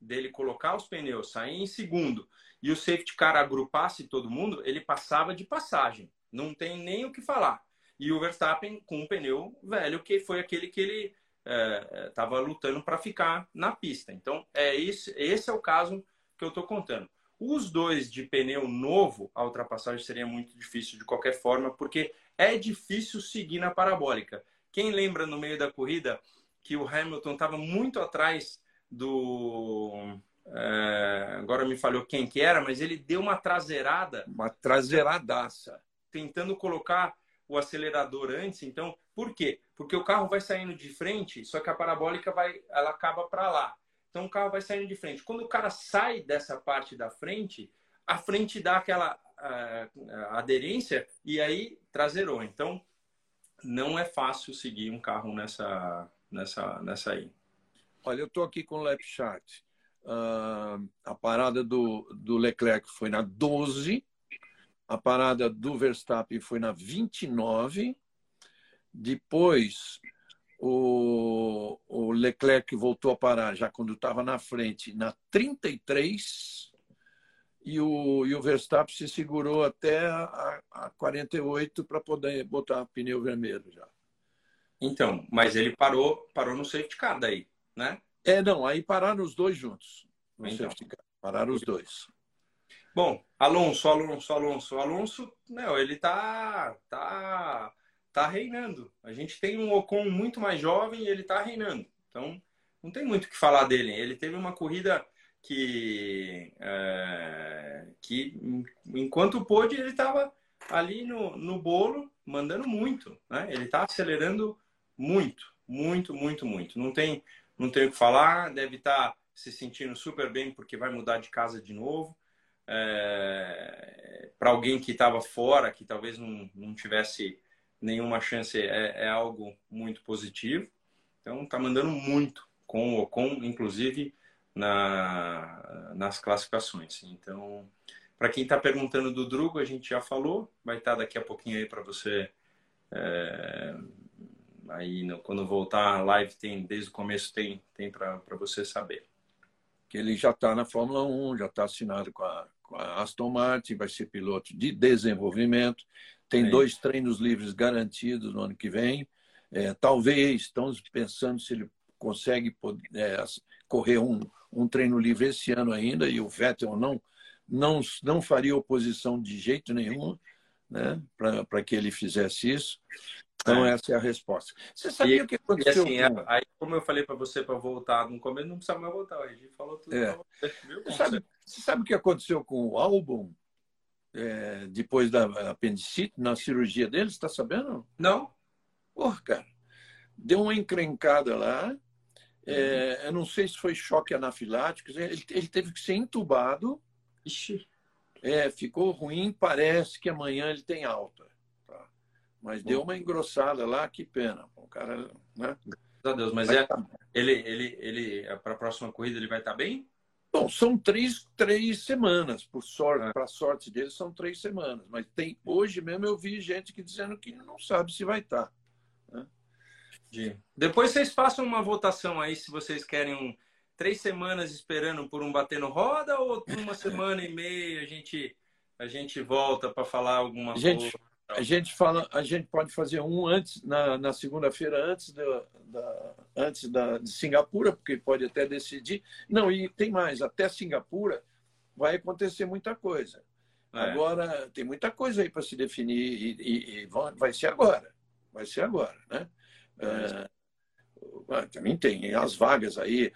S1: dele colocar os pneus, sair em segundo e o safety car agrupasse todo mundo, ele passava de passagem. Não tem nem o que falar e o Verstappen com um pneu velho, que foi aquele que ele estava é, é lutando para ficar na pista. Então, é esse, esse é o caso que eu estou contando. Os dois de pneu novo, a ultrapassagem seria muito difícil de qualquer forma, porque é difícil seguir na parabólica. Quem lembra no meio da corrida que o Hamilton estava muito atrás do. É, agora me falhou quem que era, mas ele deu uma traseirada.
S2: Uma traseiradaça.
S1: Tentando colocar o acelerador antes. Então, por quê? Porque o carro vai saindo de frente, só que a parabólica vai, ela acaba para lá. Então o carro vai saindo de frente. Quando o cara sai dessa parte da frente, a frente dá aquela uh, aderência e aí traseirou. Então não é fácil seguir um carro nessa nessa nessa aí.
S2: Olha, eu estou aqui com o lap chart. Uh, a parada do, do Leclerc foi na 12, a parada do Verstappen foi na 29, depois o, o Leclerc voltou a parar já quando estava na frente, na 33, e o, e o Verstappen se segurou até a, a 48 para poder botar pneu vermelho já.
S1: Então, mas ele parou, parou no safety car daí, né?
S2: É, não, aí pararam os dois juntos. No então. safety car. Pararam os dois.
S1: Bom, Alonso, Alonso, Alonso, Alonso, não, ele tá, tá, tá reinando. A gente tem um Ocon muito mais jovem e ele tá reinando. Então, não tem muito o que falar dele. Ele teve uma corrida que, é, que enquanto pôde, ele estava ali no, no bolo, mandando muito. Né? Ele está acelerando muito, muito, muito, muito. Não tem, não tem o que falar, deve estar tá se sentindo super bem porque vai mudar de casa de novo. É, Para alguém que estava fora, que talvez não, não tivesse nenhuma chance, é, é algo muito positivo. Então, está mandando muito com o Ocon, inclusive na, nas classificações. Então, para quem está perguntando do Drugo, a gente já falou, vai estar tá daqui a pouquinho aí para você. É, aí no, quando voltar a live tem desde o começo tem tem para você saber
S2: que ele já está na Fórmula 1 já está assinado com a, com a, Aston Martin vai ser piloto de desenvolvimento tem Sim. dois treinos livres garantidos no ano que vem é, talvez estamos pensando se ele consegue poder, é, correr um, um treino livre esse ano ainda e o Vettel não não não faria oposição de jeito nenhum né para que ele fizesse isso então, é. essa é a resposta. Você sabia e, o que aconteceu?
S1: E assim, com... aí, como eu falei para você para voltar no começo, não precisa mais voltar. A gente falou tudo. É.
S2: Você, sabe, você sabe o que aconteceu com o álbum é, depois da apendicite, na cirurgia dele? Você está sabendo?
S1: Não.
S2: Porra, cara. Deu uma encrencada lá. É, eu não sei se foi choque anafilático. Ele, ele teve que ser entubado.
S1: Ixi.
S2: É, ficou ruim. Parece que amanhã ele tem alta. Mas deu uma engrossada lá, que pena. O cara, né?
S1: Graças a Deus. Mas é, tá ele, ele, ele, para a próxima corrida, ele vai estar tá bem?
S2: Bom, são três, três semanas, por sorte, ah. para sorte dele, são três semanas. Mas tem hoje mesmo eu vi gente que dizendo que não sabe se vai estar. Né?
S1: Depois vocês façam uma votação aí se vocês querem um, três semanas esperando por um bater no roda ou uma semana e meia a gente a gente volta para falar alguma
S2: gente, coisa. A gente fala, a gente pode fazer um antes na, na segunda-feira antes da, da, antes da de Singapura, porque pode até decidir. Não, e tem mais, até Singapura vai acontecer muita coisa. É. Agora tem muita coisa aí para se definir e, e, e, vai ser agora, vai ser agora, né? É. Também tem as vagas aí,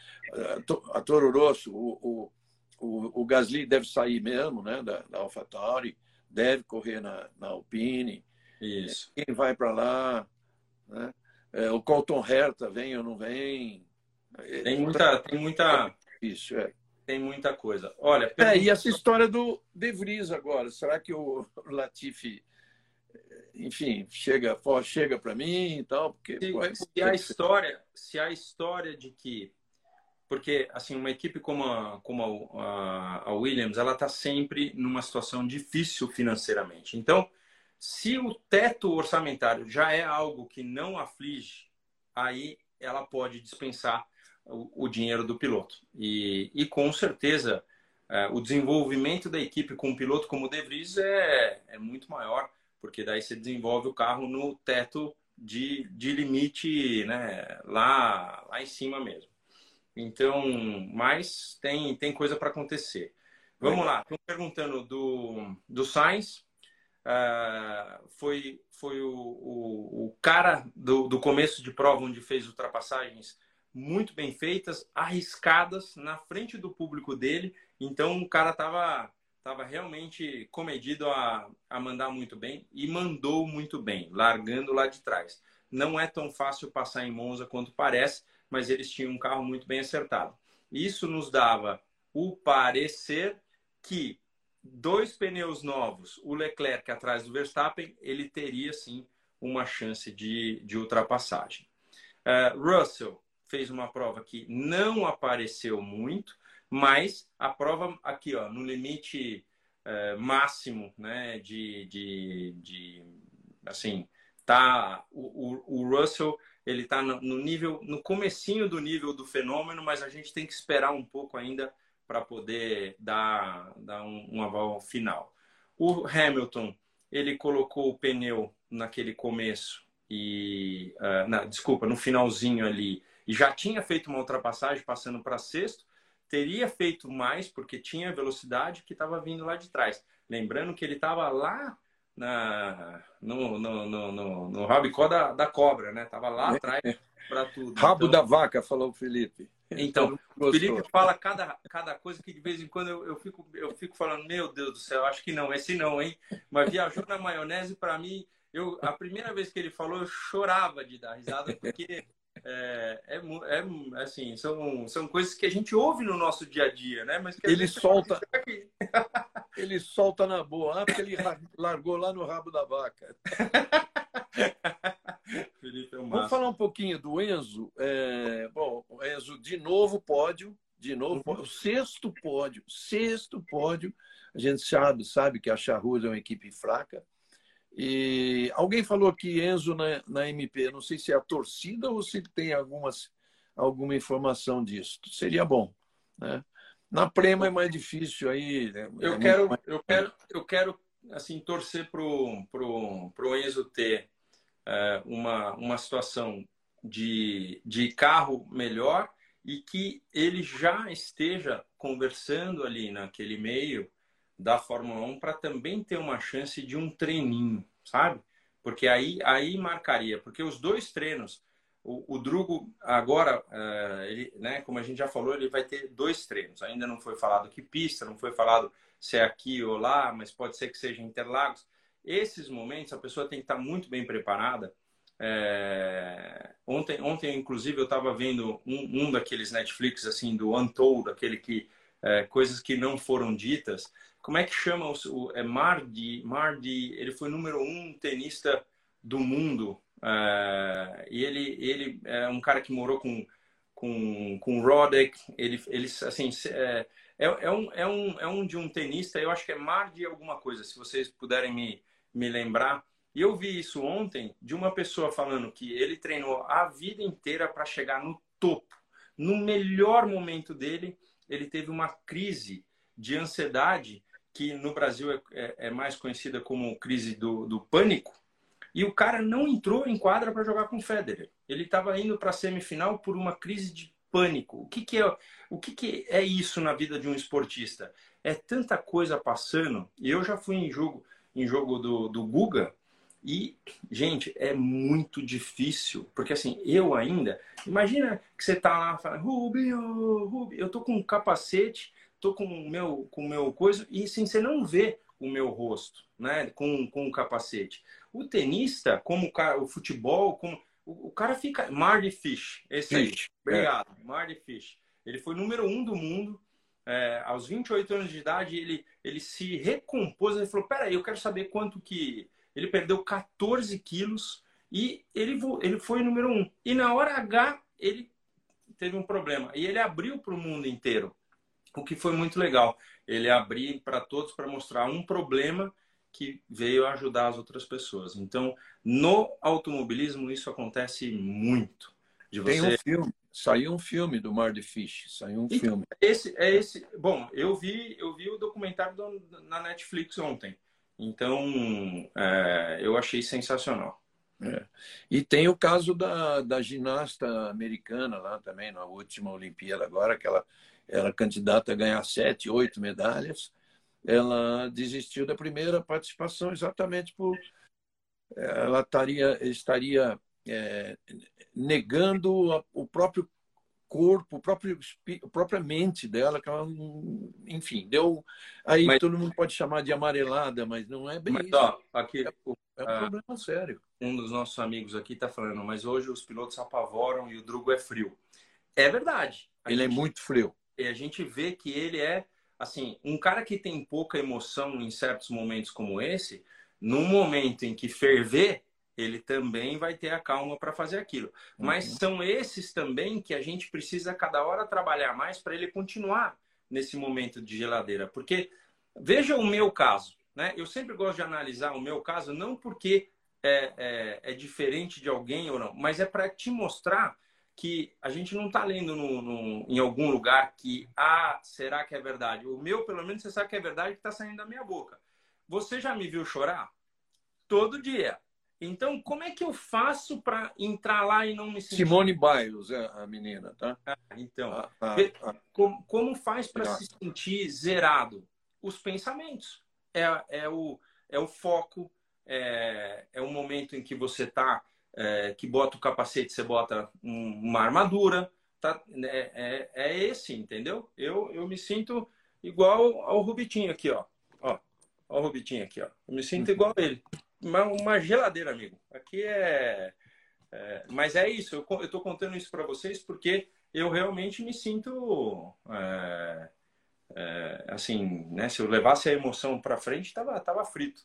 S2: a Toro Rosso, o, o, o, Gasly deve sair mesmo, né, da, da AlphaTauri deve correr na, na Alpine.
S1: Isso.
S2: Quem vai para lá? Né? É, o Colton Herta vem ou não vem?
S1: Tem muita, tem muita.
S2: Isso é.
S1: Tem muita coisa. Olha.
S2: É, e essa história do De Vries agora, será que o Latifi, enfim, chega, chega para mim e tal? Porque
S1: se, pô, se a história, se a história de que porque assim uma equipe como a, como a, a Williams ela está sempre numa situação difícil financeiramente então se o teto orçamentário já é algo que não aflige aí ela pode dispensar o, o dinheiro do piloto e, e com certeza é, o desenvolvimento da equipe com um piloto como o De Vries é, é muito maior porque daí você desenvolve o carro no teto de, de limite né, lá, lá em cima mesmo. Então, mas tem, tem coisa para acontecer. Vamos lá, estão perguntando do, do Sainz. Uh, foi foi o, o, o, cara do, do começo de prova onde fez ultrapassagens muito bem feitas, arriscadas na frente do público dele. Então o cara estava tava realmente comedido a, a mandar muito bem e mandou muito bem, largando lá de trás. Não é tão fácil passar em Monza quanto parece mas eles tinham um carro muito bem acertado. Isso nos dava o parecer que dois pneus novos, o Leclerc atrás do Verstappen, ele teria sim uma chance de, de ultrapassagem. Uh, Russell fez uma prova que não apareceu muito, Mas a prova aqui, ó, no limite é, máximo, né, de, de, de, assim, tá, o, o, o Russell, ele tá no, nível, no comecinho do nível do fenômeno, mas a gente tem que esperar um pouco ainda para poder dar, dar um, um aval final. O Hamilton, ele colocou o pneu naquele começo e, uh, na, desculpa, no finalzinho ali, e já tinha feito uma ultrapassagem passando para sexto, teria feito mais porque tinha velocidade que estava vindo lá de trás. Lembrando que ele estava lá na, no, no, no, no, no rabicó da, da cobra, né? Tava lá atrás para tudo.
S2: Rabo então, da vaca, falou o Felipe.
S1: Então, o Felipe fala cada, cada coisa que de vez em quando eu, eu, fico, eu fico falando, meu Deus do céu, acho que não, esse não, hein? Mas viajou na maionese, para mim, eu, a primeira vez que ele falou, eu chorava de dar risada, porque é, é, é, assim, são, são coisas que a gente ouve no nosso dia a dia, né? Mas
S2: ele solta. ele solta na boa, ah, porque ele largou lá no rabo da vaca. Felipe é um Vamos falar um pouquinho do Enzo. É, bom, o Enzo, de novo pódio, de novo, uhum. o sexto pódio, sexto pódio. A gente sabe, sabe que a Charrua é uma equipe fraca. E alguém falou que Enzo na, na MP, não sei se é a torcida ou se tem algumas, alguma informação disso. Seria bom, né? Na Prema é mais difícil aí.
S1: Né? Eu é quero, mais... eu quero, eu quero assim torcer pro pro, pro Enzo ter é, uma, uma situação de, de carro melhor e que ele já esteja conversando ali naquele meio da Fórmula 1 para também ter uma chance de um treininho, sabe? Porque aí, aí marcaria, porque os dois treinos, o, o Drugo agora, uh, ele, né, como a gente já falou, ele vai ter dois treinos. Ainda não foi falado que pista, não foi falado se é aqui ou lá, mas pode ser que seja Interlagos esses momentos a pessoa tem que estar muito bem preparada. É... Ontem, ontem, inclusive, eu estava vendo um, um, daqueles Netflix assim do Untold, aquele que é, coisas que não foram ditas. Como é que chama o, é Mardi? Mardi, ele foi número um tenista do mundo é, e ele ele é um cara que morou com com com Roddick. Ele ele assim é, é, é, um, é, um, é um de um tenista, eu acho que é Mardi alguma coisa, se vocês puderem me, me lembrar. E eu vi isso ontem de uma pessoa falando que ele treinou a vida inteira para chegar no topo. No melhor momento dele, ele teve uma crise de ansiedade, que no Brasil é, é, é mais conhecida como crise do, do pânico. E o cara não entrou em quadra para jogar com o Federer. Ele estava indo para a semifinal por uma crise de pânico. O que, que é o que, que é isso na vida de um esportista? É tanta coisa passando. Eu já fui em jogo em jogo do, do Guga. E, gente, é muito difícil, porque assim, eu ainda, imagina que você tá lá falando, Rubinho, Rubinho, eu tô com um capacete, tô com o meu, com o meu coisa, e assim, você não vê o meu rosto, né, com, com o capacete. O tenista, como o, cara, o futebol, como o, o cara fica, Marty Fish, esse aí, Fish. obrigado, é. Marty Fish. Ele foi número um do mundo, é, aos 28 anos de idade, ele, ele se recompôs. Ele falou: Peraí, eu quero saber quanto que. Ele perdeu 14 quilos e ele, ele foi número um. E na hora H, ele teve um problema. E ele abriu para o mundo inteiro, o que foi muito legal. Ele abriu para todos para mostrar um problema que veio ajudar as outras pessoas. Então, no automobilismo, isso acontece muito.
S2: De você... Tem um filme Saiu um filme do Mar de Fish, saiu um filme.
S1: Esse é esse. Bom, eu vi eu vi o documentário do, na Netflix ontem. Então, é, eu achei sensacional.
S2: É. E tem o caso da, da ginasta americana lá também, na última Olimpíada agora, que ela era candidata a ganhar sete, oito medalhas. Ela desistiu da primeira participação exatamente por ela estaria, estaria é, negando o próprio corpo, o próprio, a própria mente dela, que ela, enfim, deu. Aí mas, todo mundo pode chamar de amarelada, mas não é bem mas, isso. Ó,
S1: aqui,
S2: é, é um ah, problema sério.
S1: Um dos nossos amigos aqui está falando, mas hoje os pilotos apavoram e o Drugo é frio. É verdade.
S2: Ele é gente, é muito frio.
S1: E a gente vê que ele é, assim, um cara que tem pouca emoção em certos momentos como esse, num momento em que ferver, ele também vai ter a calma para fazer aquilo. Mas uhum. são esses também que a gente precisa cada hora trabalhar mais para ele continuar nesse momento de geladeira? Porque veja o meu caso, né? Eu sempre gosto de analisar o meu caso, não porque é, é, é diferente de alguém ou não, mas é para te mostrar que a gente não está lendo no, no, em algum lugar que, ah, será que é verdade? O meu, pelo menos, você sabe que é verdade que está saindo da minha boca. Você já me viu chorar? Todo dia. Então, como é que eu faço para entrar lá e não me sentir...
S2: Simone Biles é a menina, tá?
S1: Ah, então, ah, ah, ah. como, como faz para se sentir zerado? Os pensamentos. É, é, o, é o foco, é, é o momento em que você está, é, que bota o capacete, você bota um, uma armadura. Tá? É, é, é, esse, entendeu? Eu, eu me sinto igual ao Rubitinho aqui, ó. Ó, ó o Rubitinho aqui, ó. Eu me sinto igual a ele uma, uma geladeira, amigo. Aqui é, é, Mas é isso, eu estou contando isso para vocês porque eu realmente me sinto. É, é, assim, né? Se eu levasse a emoção para frente, tava, tava frito.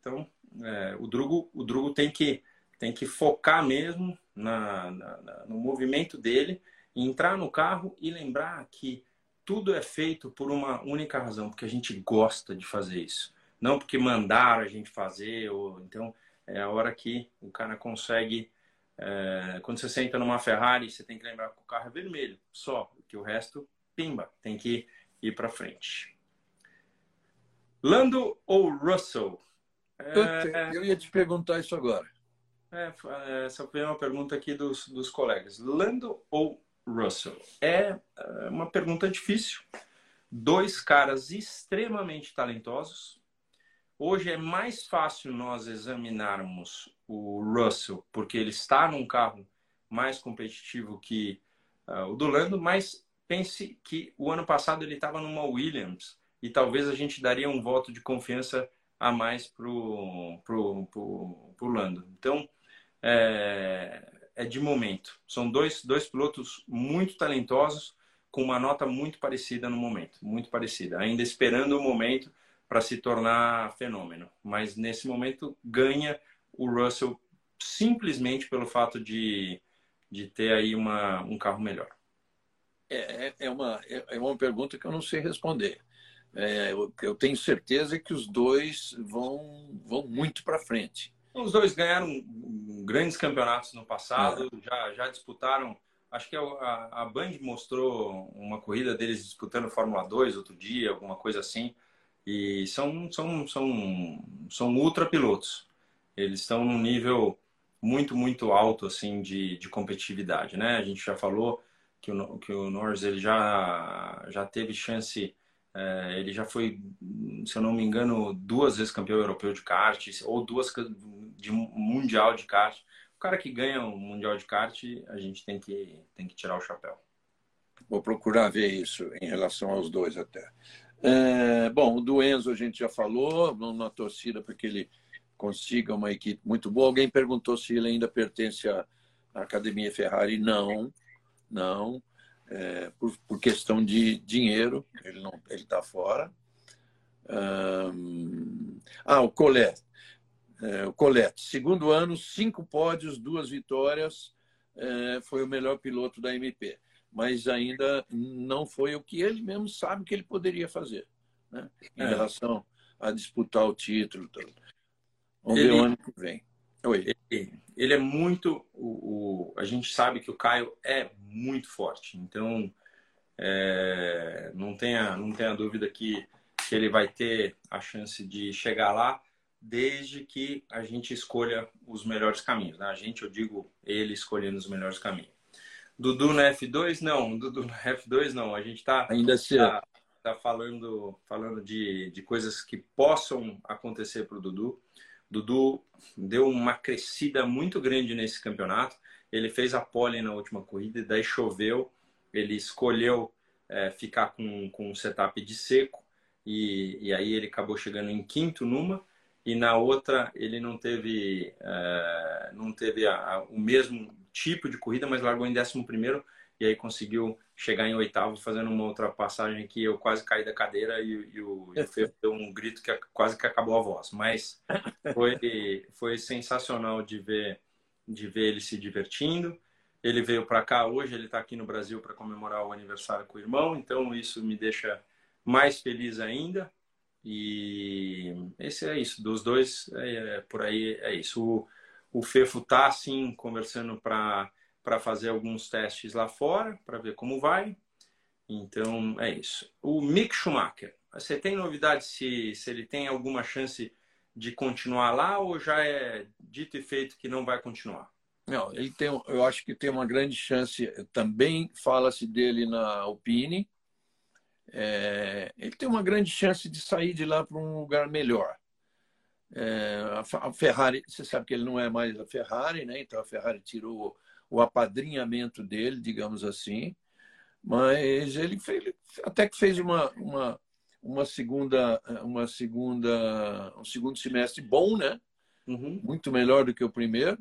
S1: Então, é, o Drugo, o Drugo tem que tem que focar mesmo na, na, na, no movimento dele, entrar no carro e lembrar que tudo é feito por uma única razão, porque a gente gosta de fazer isso não porque mandaram a gente fazer, ou então é a hora que o cara consegue. É, quando você senta numa Ferrari, você tem que lembrar que o carro é vermelho, só, que o resto, pimba, tem que ir para frente. Lando ou Russell?
S2: É, eu ia te perguntar isso agora.
S1: É, essa foi uma pergunta aqui dos, dos colegas. Lando ou Russell? É, é uma pergunta difícil. Dois caras extremamente talentosos, Hoje é mais fácil nós examinarmos o Russell, porque ele está num carro mais competitivo que uh, o do Lando, mas pense que o ano passado ele estava numa Williams e talvez a gente daria um voto de confiança a mais para o Lando. Então, é, é de momento. São dois, dois pilotos muito talentosos, com uma nota muito parecida no momento, muito parecida, ainda esperando o momento para se tornar fenômeno. Mas nesse momento ganha o Russell simplesmente pelo fato de, de ter aí uma, um carro melhor.
S2: É, é, é uma, é, é uma pergunta que eu não sei responder. É, eu, eu, tenho certeza que os dois vão, vão muito para frente.
S1: Os dois ganharam grandes campeonatos no passado, é. já, já disputaram. Acho que a, a Band mostrou uma corrida deles disputando Fórmula 2 outro dia, alguma coisa assim. E são, são, são, são ultra pilotos. Eles estão num nível muito, muito alto assim de, de competitividade, né? A gente já falou que o, que o Norris ele já, já teve chance, é, ele já foi, se eu não me engano, duas vezes campeão europeu de kart, ou duas de mundial de kart. O cara que ganha o mundial de kart, a gente tem que, tem que tirar o chapéu.
S2: Vou procurar ver isso em relação aos dois até. É, bom, o do Enzo a gente já falou, na torcida para que ele consiga uma equipe muito boa. Alguém perguntou se ele ainda pertence à, Academia Ferrari. Não, não. É, por, por, questão de dinheiro, ele não ele está fora. ah, o Colette. É, o Colette. Segundo ano, cinco pódios, duas vitórias. É, foi o melhor piloto da MP mas ainda não foi o que ele mesmo sabe que ele poderia fazer, né? em é. relação a disputar o título. Vamos ele, ver o ano que vem.
S1: Oi. Ele, é muito. O, o, a gente sabe que o Caio é muito forte, então é, não, tenha, não tenha dúvida que, que ele vai ter a chance de chegar lá desde que a gente escolha os melhores caminhos. Né? A gente, eu digo, ele escolhendo os melhores caminhos. Dudu no F2? Não, Dudu no F2 não. A gente está
S2: ainda tá,
S1: tá falando, falando de, de coisas que possam acontecer para o Dudu. Dudu deu uma crescida muito grande nesse campeonato. Ele fez a pole na última corrida, e daí choveu. Ele escolheu é, ficar com, com um setup de seco e, e aí ele acabou chegando em quinto numa e na outra ele não teve, é, não teve a, a, o mesmo tipo de corrida, mas largou em décimo primeiro e aí conseguiu chegar em oitavo fazendo uma ultrapassagem que eu quase caí da cadeira e, e o, e o deu um grito que quase que acabou a voz. Mas foi, foi sensacional de ver, de ver ele se divertindo. Ele veio para cá hoje, ele está aqui no Brasil para comemorar o aniversário com o irmão, então isso me deixa mais feliz ainda. E esse é isso, dos dois, é, é por aí é isso. O, o Fefo tá sim conversando para fazer alguns testes lá fora, para ver como vai. Então é isso. O Mick Schumacher, você tem novidade se, se ele tem alguma chance de continuar lá ou já é dito e feito que não vai continuar?
S2: Não, ele tem, eu acho que tem uma grande chance. Também fala-se dele na Alpine. É, ele tem uma grande chance de sair de lá para um lugar melhor. É, a, Ferrari, você sabe que ele não é mais a Ferrari, né? Então a Ferrari tirou o apadrinhamento dele, digamos assim. Mas ele, fez, ele até que fez uma, uma, uma segunda, uma segunda, um segundo semestre bom, né? Uhum. Muito melhor do que o primeiro.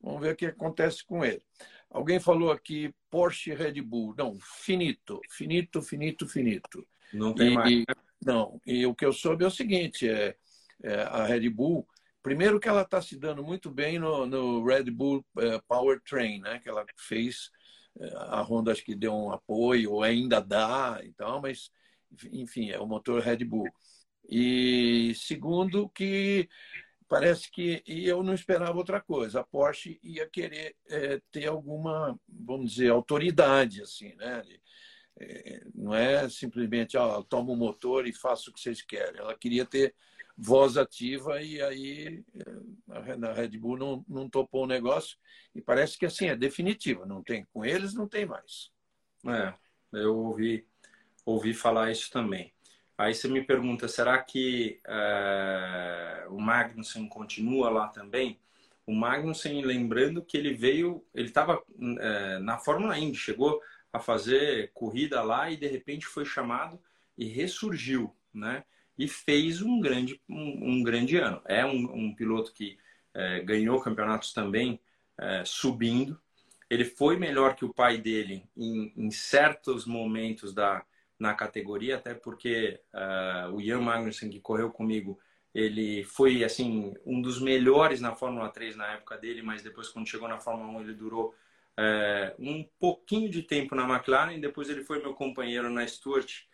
S2: Vamos ver o que acontece com ele. Alguém falou aqui Porsche Red Bull. Não, finito, finito, finito, finito.
S1: Não tem
S2: e,
S1: mais.
S2: Não, e o que eu soube é o seguinte: é, é a Red Bull, primeiro que ela está se dando muito bem no, no Red Bull é, Powertrain, né? Que ela fez, é, a Honda acho que deu um apoio, ou ainda dá e tal, mas enfim, é o motor Red Bull. E segundo que parece que e eu não esperava outra coisa. A Porsche ia querer é, ter alguma, vamos dizer, autoridade, assim, né? É, não é simplesmente, ó, toma o motor e faça o que vocês querem. Ela queria ter voz ativa e aí é, a Red Bull não, não topou o negócio e parece que assim é definitivo. Não tem com eles, não tem mais.
S1: É, eu ouvi ouvi falar isso também. Aí você me pergunta, será que é, o Magnussen continua lá também? O Magnussen, lembrando que ele veio, ele estava é, na Fórmula Indy, chegou a fazer corrida lá e de repente foi chamado e ressurgiu, né? E fez um grande, um, um grande ano. É um, um piloto que é, ganhou campeonatos também subindo. Ele foi melhor que o pai dele em, em certos momentos da, na categoria, até porque uh, o Ian Magnussen, que correu comigo, ele foi assim um dos melhores na Fórmula 3 na época dele, mas depois quando chegou na Fórmula 1 ele durou uh, um pouquinho de tempo na McLaren, depois ele foi meu companheiro na Stewart,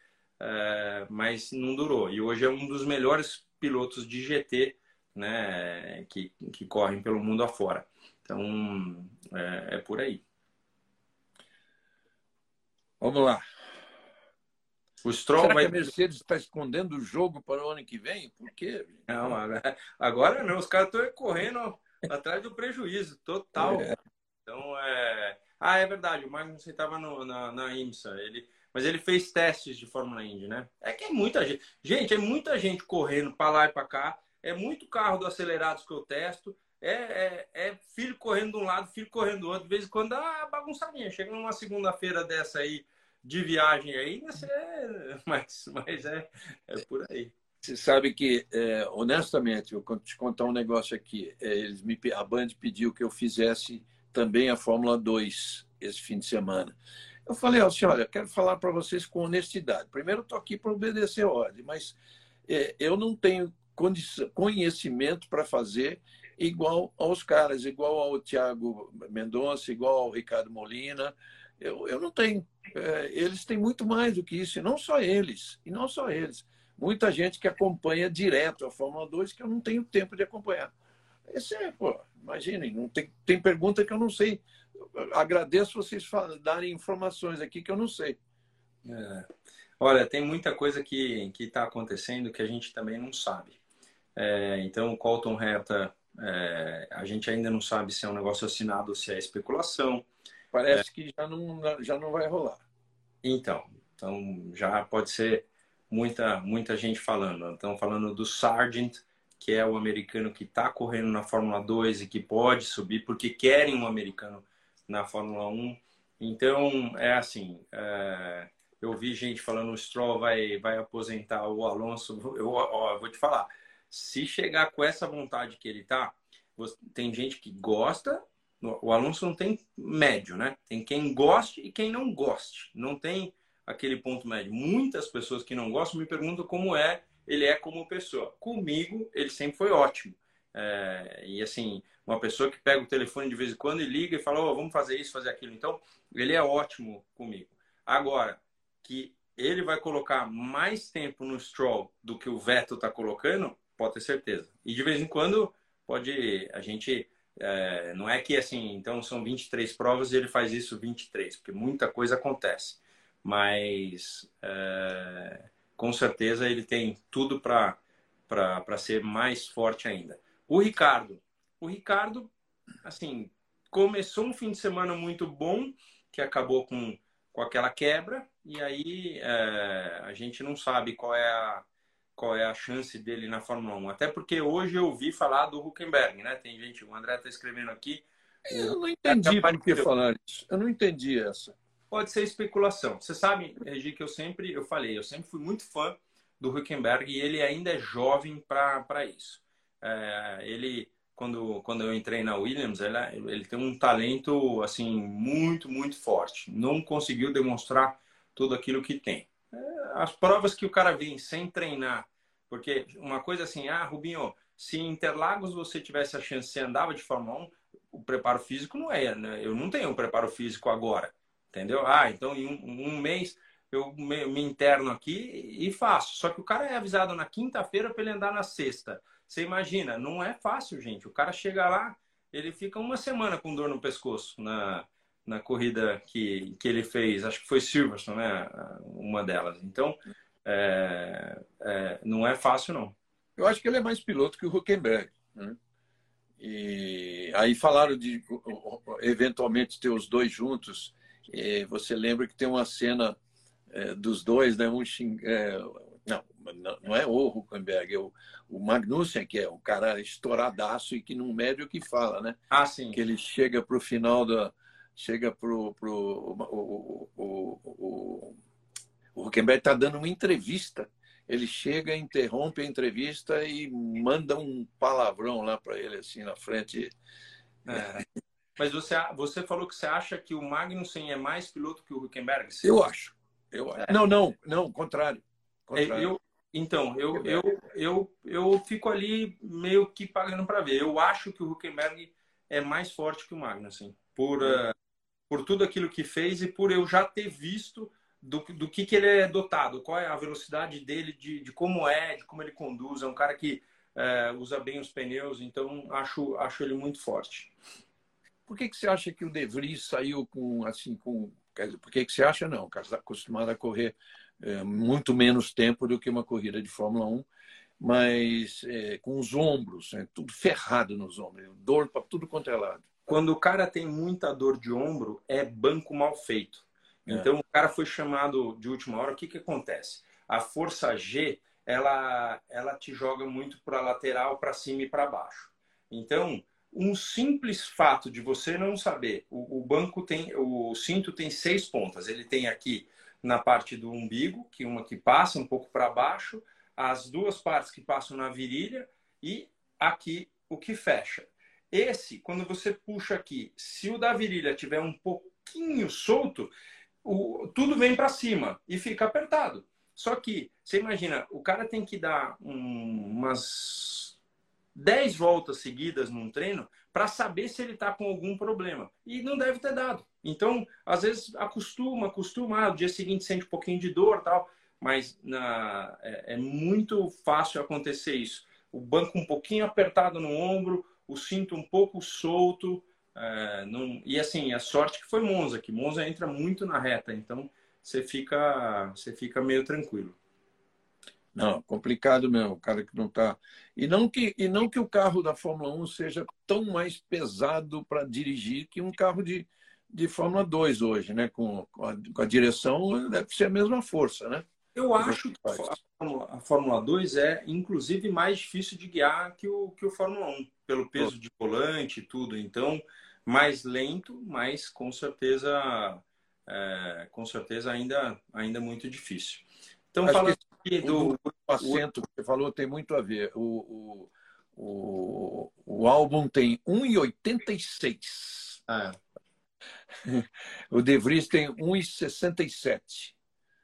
S1: uh, mas não durou. E hoje é um dos melhores pilotos de GT né, que, que correm pelo mundo afora. Então é, é por aí.
S2: Vamos lá.
S1: O Stroll
S2: Será
S1: vai...
S2: que a Mercedes está escondendo o jogo para o ano que vem? Por quê?
S1: Não, agora não. Os caras estão correndo atrás do prejuízo total. É. Então, é... Ah, é verdade. O Magnus estava na, na IMSA. Ele... Mas ele fez testes de Fórmula Indy, né? É que é muita gente. Gente, é muita gente correndo para lá e para cá. É muito carro do acelerados que eu testo. É, é, é, filho correndo de um lado, filho correndo do outro. De vez em quando dá bagunçadinha. Chega numa segunda-feira dessa aí, de viagem ainda, é, mas, mas é, é por aí.
S2: Você sabe que, é, honestamente, eu vou te contar um negócio aqui. É, eles me, a Band pediu que eu fizesse também a Fórmula 2 esse fim de semana. Eu falei assim, olha, quero falar para vocês com honestidade. Primeiro, estou aqui para obedecer a ordem, mas é, eu não tenho conhecimento para fazer igual aos caras, igual ao Tiago Mendonça, igual ao Ricardo Molina. Eu, eu não tenho. É, eles têm muito mais do que isso, e não só eles, e não só eles. Muita gente que acompanha direto a Fórmula 2 que eu não tenho tempo de acompanhar. Esse é, pô, imaginem, não tem, tem pergunta que eu não sei. Agradeço vocês darem informações aqui que eu não sei.
S1: É. Olha, tem muita coisa que está acontecendo que a gente também não sabe. É, então, o Colton Herta, é, a gente ainda não sabe se é um negócio assinado ou se é especulação
S2: parece que já não, já não vai rolar.
S1: Então, então já pode ser muita, muita gente falando. Estão falando do Sargent, que é o americano que está correndo na Fórmula 2 e que pode subir, porque querem um americano na Fórmula 1. Então, é assim, é, eu vi gente falando o Stroll vai, vai aposentar o Alonso. Eu, ó, eu vou te falar, se chegar com essa vontade que ele tá, tem gente que gosta o Alonso não tem médio, né? Tem quem goste e quem não goste. Não tem aquele ponto médio. Muitas pessoas que não gostam me perguntam como é ele é como pessoa. Comigo, ele sempre foi ótimo. É, e assim, uma pessoa que pega o telefone de vez em quando e liga e fala, oh, vamos fazer isso, fazer aquilo. Então, ele é ótimo comigo. Agora, que ele vai colocar mais tempo no Stroll do que o Vettel está colocando, pode ter certeza. E de vez em quando, pode a gente é, não é que assim, então são 23 provas e ele faz isso 23, porque muita coisa acontece. Mas é, com certeza ele tem tudo para ser mais forte ainda. O Ricardo. O Ricardo, assim, começou um fim de semana muito bom, que acabou com, com aquela quebra, e aí é, a gente não sabe qual é a qual é a chance dele na Fórmula 1. Até porque hoje eu ouvi falar do Huckenberg, né? Tem gente, o André está escrevendo aqui.
S2: Eu não entendi por que falar isso. Eu não entendi essa.
S1: Pode ser especulação. Você sabe, Regi, que eu sempre, eu falei, eu sempre fui muito fã do Huckenberg e ele ainda é jovem para isso. É, ele, quando, quando eu entrei na Williams, ele, ele tem um talento, assim, muito, muito forte. Não conseguiu demonstrar tudo aquilo que tem as provas que o cara vem sem treinar, porque uma coisa assim, ah, Rubinho, se em Interlagos você tivesse a chance, você andava de Fórmula 1, o preparo físico não é, né? Eu não tenho um preparo físico agora, entendeu? Ah, então em um, um mês eu me, me, interno aqui e faço. Só que o cara é avisado na quinta-feira para ele andar na sexta. Você imagina, não é fácil, gente. O cara chega lá, ele fica uma semana com dor no pescoço na, na corrida que, que ele fez, acho que foi Silverstone, né? Uma delas. Então, é, é, não é fácil, não.
S2: Eu acho que ele é mais piloto que o Huckenberg. Né? E aí falaram de eventualmente ter os dois juntos. Você lembra que tem uma cena é, dos dois, né? Um xing... Não, não é o Huckenberg, é o, o Magnussen, que é um cara estouradaço e que não mede o que fala, né?
S1: Ah, sim.
S2: Que ele chega para o final da, chega pro, pro o, o, o, o Huckenberg está dando uma entrevista. Ele chega, interrompe a entrevista e manda um palavrão lá para ele assim na frente.
S1: É. Mas você, você falou que você acha que o Magnussen é mais piloto que o Huckenberg?
S2: Eu acho. Eu, é. Não, não, não, contrário. Contrário.
S1: Eu, então, eu, eu, eu, eu fico ali meio que pagando para ver. Eu acho que o Huckenberg é mais forte que o Magnussen. Por, uh, por tudo aquilo que fez e por eu já ter visto do, do que, que ele é dotado, qual é a velocidade dele, de, de como é, de como ele conduz. É um cara que é, usa bem os pneus, então acho, acho ele muito forte.
S2: Por que, que você acha que o De Vries saiu com assim com por que, que você acha não? O cara está acostumado a correr é, muito menos tempo do que uma corrida de Fórmula 1, mas é, com os ombros, né? tudo ferrado nos ombros, dor para tudo quanto é lado.
S1: Quando o cara tem muita dor de ombro, é banco mal feito. É. Então, o cara foi chamado de última hora. O que, que acontece? A força G, ela, ela te joga muito para lateral, para cima e para baixo. Então, um simples fato de você não saber, o, o, banco tem, o cinto tem seis pontas. Ele tem aqui na parte do umbigo, que uma que passa um pouco para baixo, as duas partes que passam na virilha e aqui o que fecha. Esse, quando você puxa aqui, se o da virilha tiver um pouquinho solto, o, tudo vem para cima e fica apertado. Só que, você imagina, o cara tem que dar um, umas 10 voltas seguidas num treino para saber se ele está com algum problema. E não deve ter dado. Então, às vezes, acostuma, acostuma. Ah, dia seguinte sente um pouquinho de dor tal. Mas na, é, é muito fácil acontecer isso. O banco um pouquinho apertado no ombro, o cinto um pouco solto. É, não... E assim, a sorte que foi Monza, que Monza entra muito na reta, então você fica, você fica meio tranquilo.
S2: Não, complicado mesmo, o cara que não está. E não que, e não que o carro da Fórmula 1 seja tão mais pesado para dirigir que um carro de, de Fórmula 2 hoje, né? Com, com, a, com a direção deve ser a mesma força, né?
S1: Eu acho que a Fórmula 2 é, inclusive, mais difícil de guiar que o, que o Fórmula 1, pelo peso de volante e tudo. Então, mais lento, mas com certeza, é, com certeza ainda, ainda muito difícil.
S2: Então, Acho falando aqui do. O assento que você falou tem muito a ver. O, o, o, o álbum tem 1,86. Ah. O De Vries tem 1,67.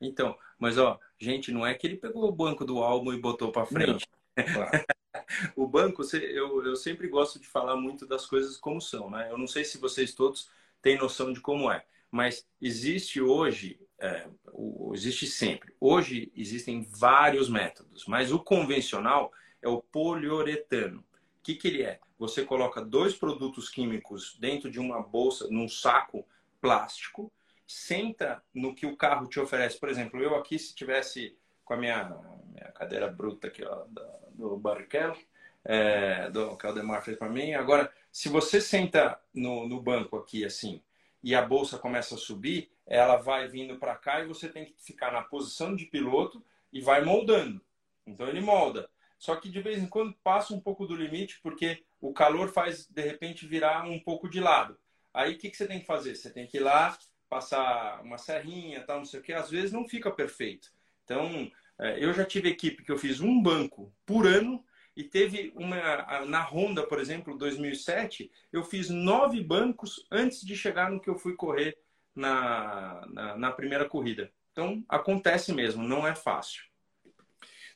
S1: Então, mas ó, gente, não é que ele pegou o banco do álbum e botou para frente.
S2: Não, claro.
S1: o banco, eu, eu sempre gosto de falar muito das coisas como são, né? Eu não sei se vocês todos têm noção de como é, mas existe hoje, é, o, existe sempre. Hoje existem vários métodos, mas o convencional é o poliuretano. O que, que ele é? Você coloca dois produtos químicos dentro de uma bolsa, num saco plástico, senta no que o carro te oferece. Por exemplo, eu aqui, se tivesse com a minha, minha cadeira bruta aqui, ó, do Barrichello, é, do, que o Aldemar fez para mim. Agora, se você senta no, no banco aqui, assim, e a bolsa começa a subir, ela vai vindo para cá e você tem que ficar na posição de piloto e vai moldando. Então ele molda. Só que de vez em quando passa um pouco do limite, porque o calor faz de repente virar um pouco de lado. Aí o que, que você tem que fazer? Você tem que ir lá, passar uma serrinha, tal, não sei o que. Às vezes não fica perfeito. Então, é, eu já tive equipe que eu fiz um banco por ano e teve uma na Honda, por exemplo, 2007, eu fiz nove bancos antes de chegar no que eu fui correr na, na, na primeira corrida. Então acontece mesmo, não é fácil.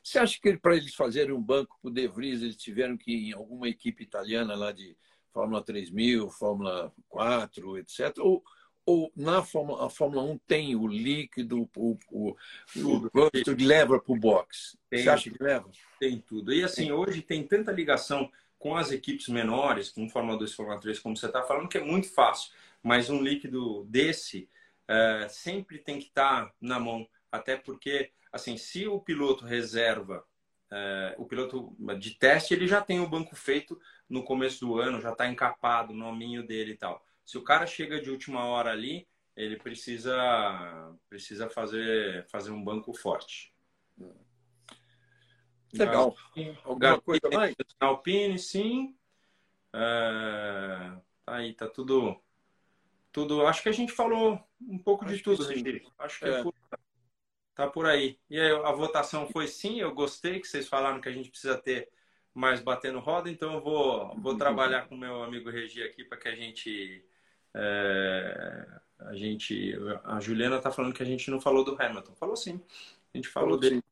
S2: Você acha que para eles fazerem um banco para o De Vries, eles tiveram que ir em alguma equipe italiana lá de Fórmula 3000, Fórmula 4, etc. Ou, ou na Fórmula, a Fórmula 1 tem o líquido, o, o, o gosto que leva para o box?
S1: Tem, Você acha que leva? Tem tudo. E assim, tem. hoje tem tanta ligação com as equipes menores, com Fórmula 2 e Fórmula 3, como você está falando, que é muito fácil. Mas um líquido desse é, sempre tem que estar tá na mão. Até porque, assim, se o piloto reserva, é, o piloto de teste, ele já tem o banco feito no começo do ano, já está encapado, no nominho dele e tal. Se o cara chega de última hora ali, ele precisa precisa fazer fazer um banco forte.
S2: Legal. Alguma coisa mais?
S1: Alpine, sim. É... Tá aí, tá tudo tudo. Acho que a gente falou um pouco acho de tudo. Acho que é. Tá por aí. E aí, a votação foi sim. Eu gostei que vocês falaram que a gente precisa ter mais batendo roda, então eu vou, vou trabalhar com meu amigo Regi aqui para que a gente é, a gente, a Juliana está falando que a gente não falou do Hamilton. Falou sim. A gente falou, falou dele.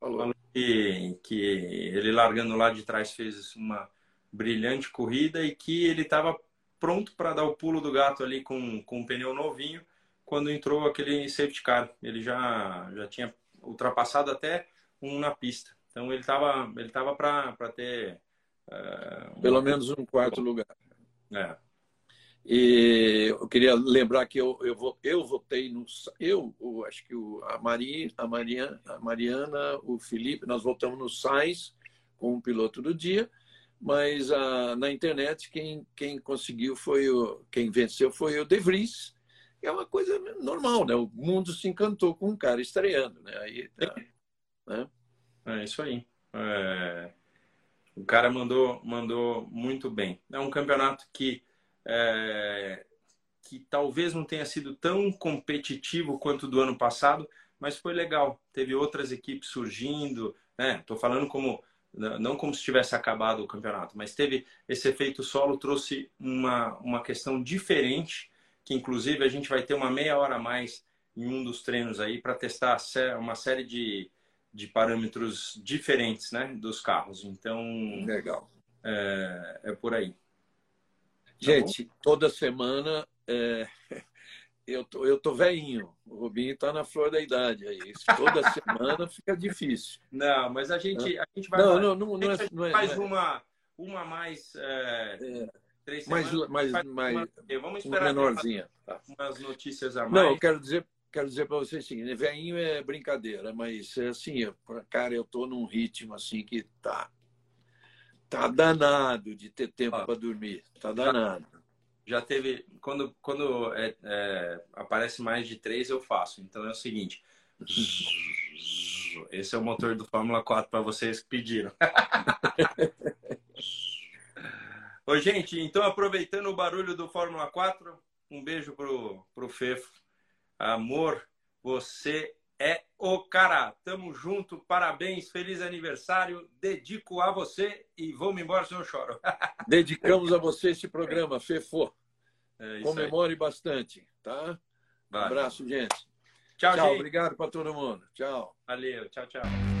S1: Falou. falou que, que ele largando lá de trás fez uma brilhante corrida e que ele estava pronto para dar o pulo do gato ali com, com um pneu novinho quando entrou aquele safety car. Ele já, já tinha ultrapassado até um na pista. Então ele estava ele tava para ter.
S2: Uh, Pelo menos um quarto lugar. É. E eu queria lembrar que eu, eu, eu votei no. Eu, eu acho que o, a, Maria, a, Maria, a Mariana, o Felipe, nós votamos no Sainz como piloto do dia, mas a, na internet quem, quem conseguiu foi o. Quem venceu foi o De Vries. É uma coisa normal, né? O mundo se encantou com um cara estreando, né? Aí, tá,
S1: né? É isso aí. É... O cara mandou, mandou muito bem. É um campeonato que é, que talvez não tenha sido tão competitivo quanto do ano passado, mas foi legal. Teve outras equipes surgindo, né? Estou falando como não como se tivesse acabado o campeonato, mas teve esse efeito solo trouxe uma uma questão diferente, que inclusive a gente vai ter uma meia hora a mais em um dos treinos aí para testar uma série de, de parâmetros diferentes, né, dos carros. Então,
S2: legal.
S1: É, é por aí.
S2: Tá Gente, toda semana é... eu tô, eu tô veinho. O Rubinho tá na flor da idade aí. Toda semana fica difícil.
S1: Não, mas a gente, a gente vai.
S2: Não, não, não, não, é,
S1: não é, faz uma, uma mais. É,
S2: é, três mais, mais, mais, uma,
S1: vamos esperar
S2: menorzinha.
S1: Tá. Umas notícias a mais.
S2: Não, eu quero dizer, quero dizer para vocês assim, veinho é brincadeira, mas é assim, cara, eu tô num ritmo assim que tá Tá danado de ter tempo para dormir. Tá danado.
S1: Já, já teve. Quando, quando é, é, aparece mais de três, eu faço. Então é o seguinte. Esse é o motor do Fórmula 4 para vocês que pediram. Ô, gente, então aproveitando o barulho do Fórmula 4, um beijo pro, pro Fefo. Amor, você é o cara. Tamo junto, parabéns, feliz aniversário. Dedico a você e vou-me embora se eu choro.
S2: Dedicamos a você este programa, Fefo. É Comemore aí. bastante, tá? Um abraço, gente.
S1: Tchau, tchau. Gente.
S2: Obrigado para todo mundo. Tchau.
S1: Valeu. Tchau, tchau.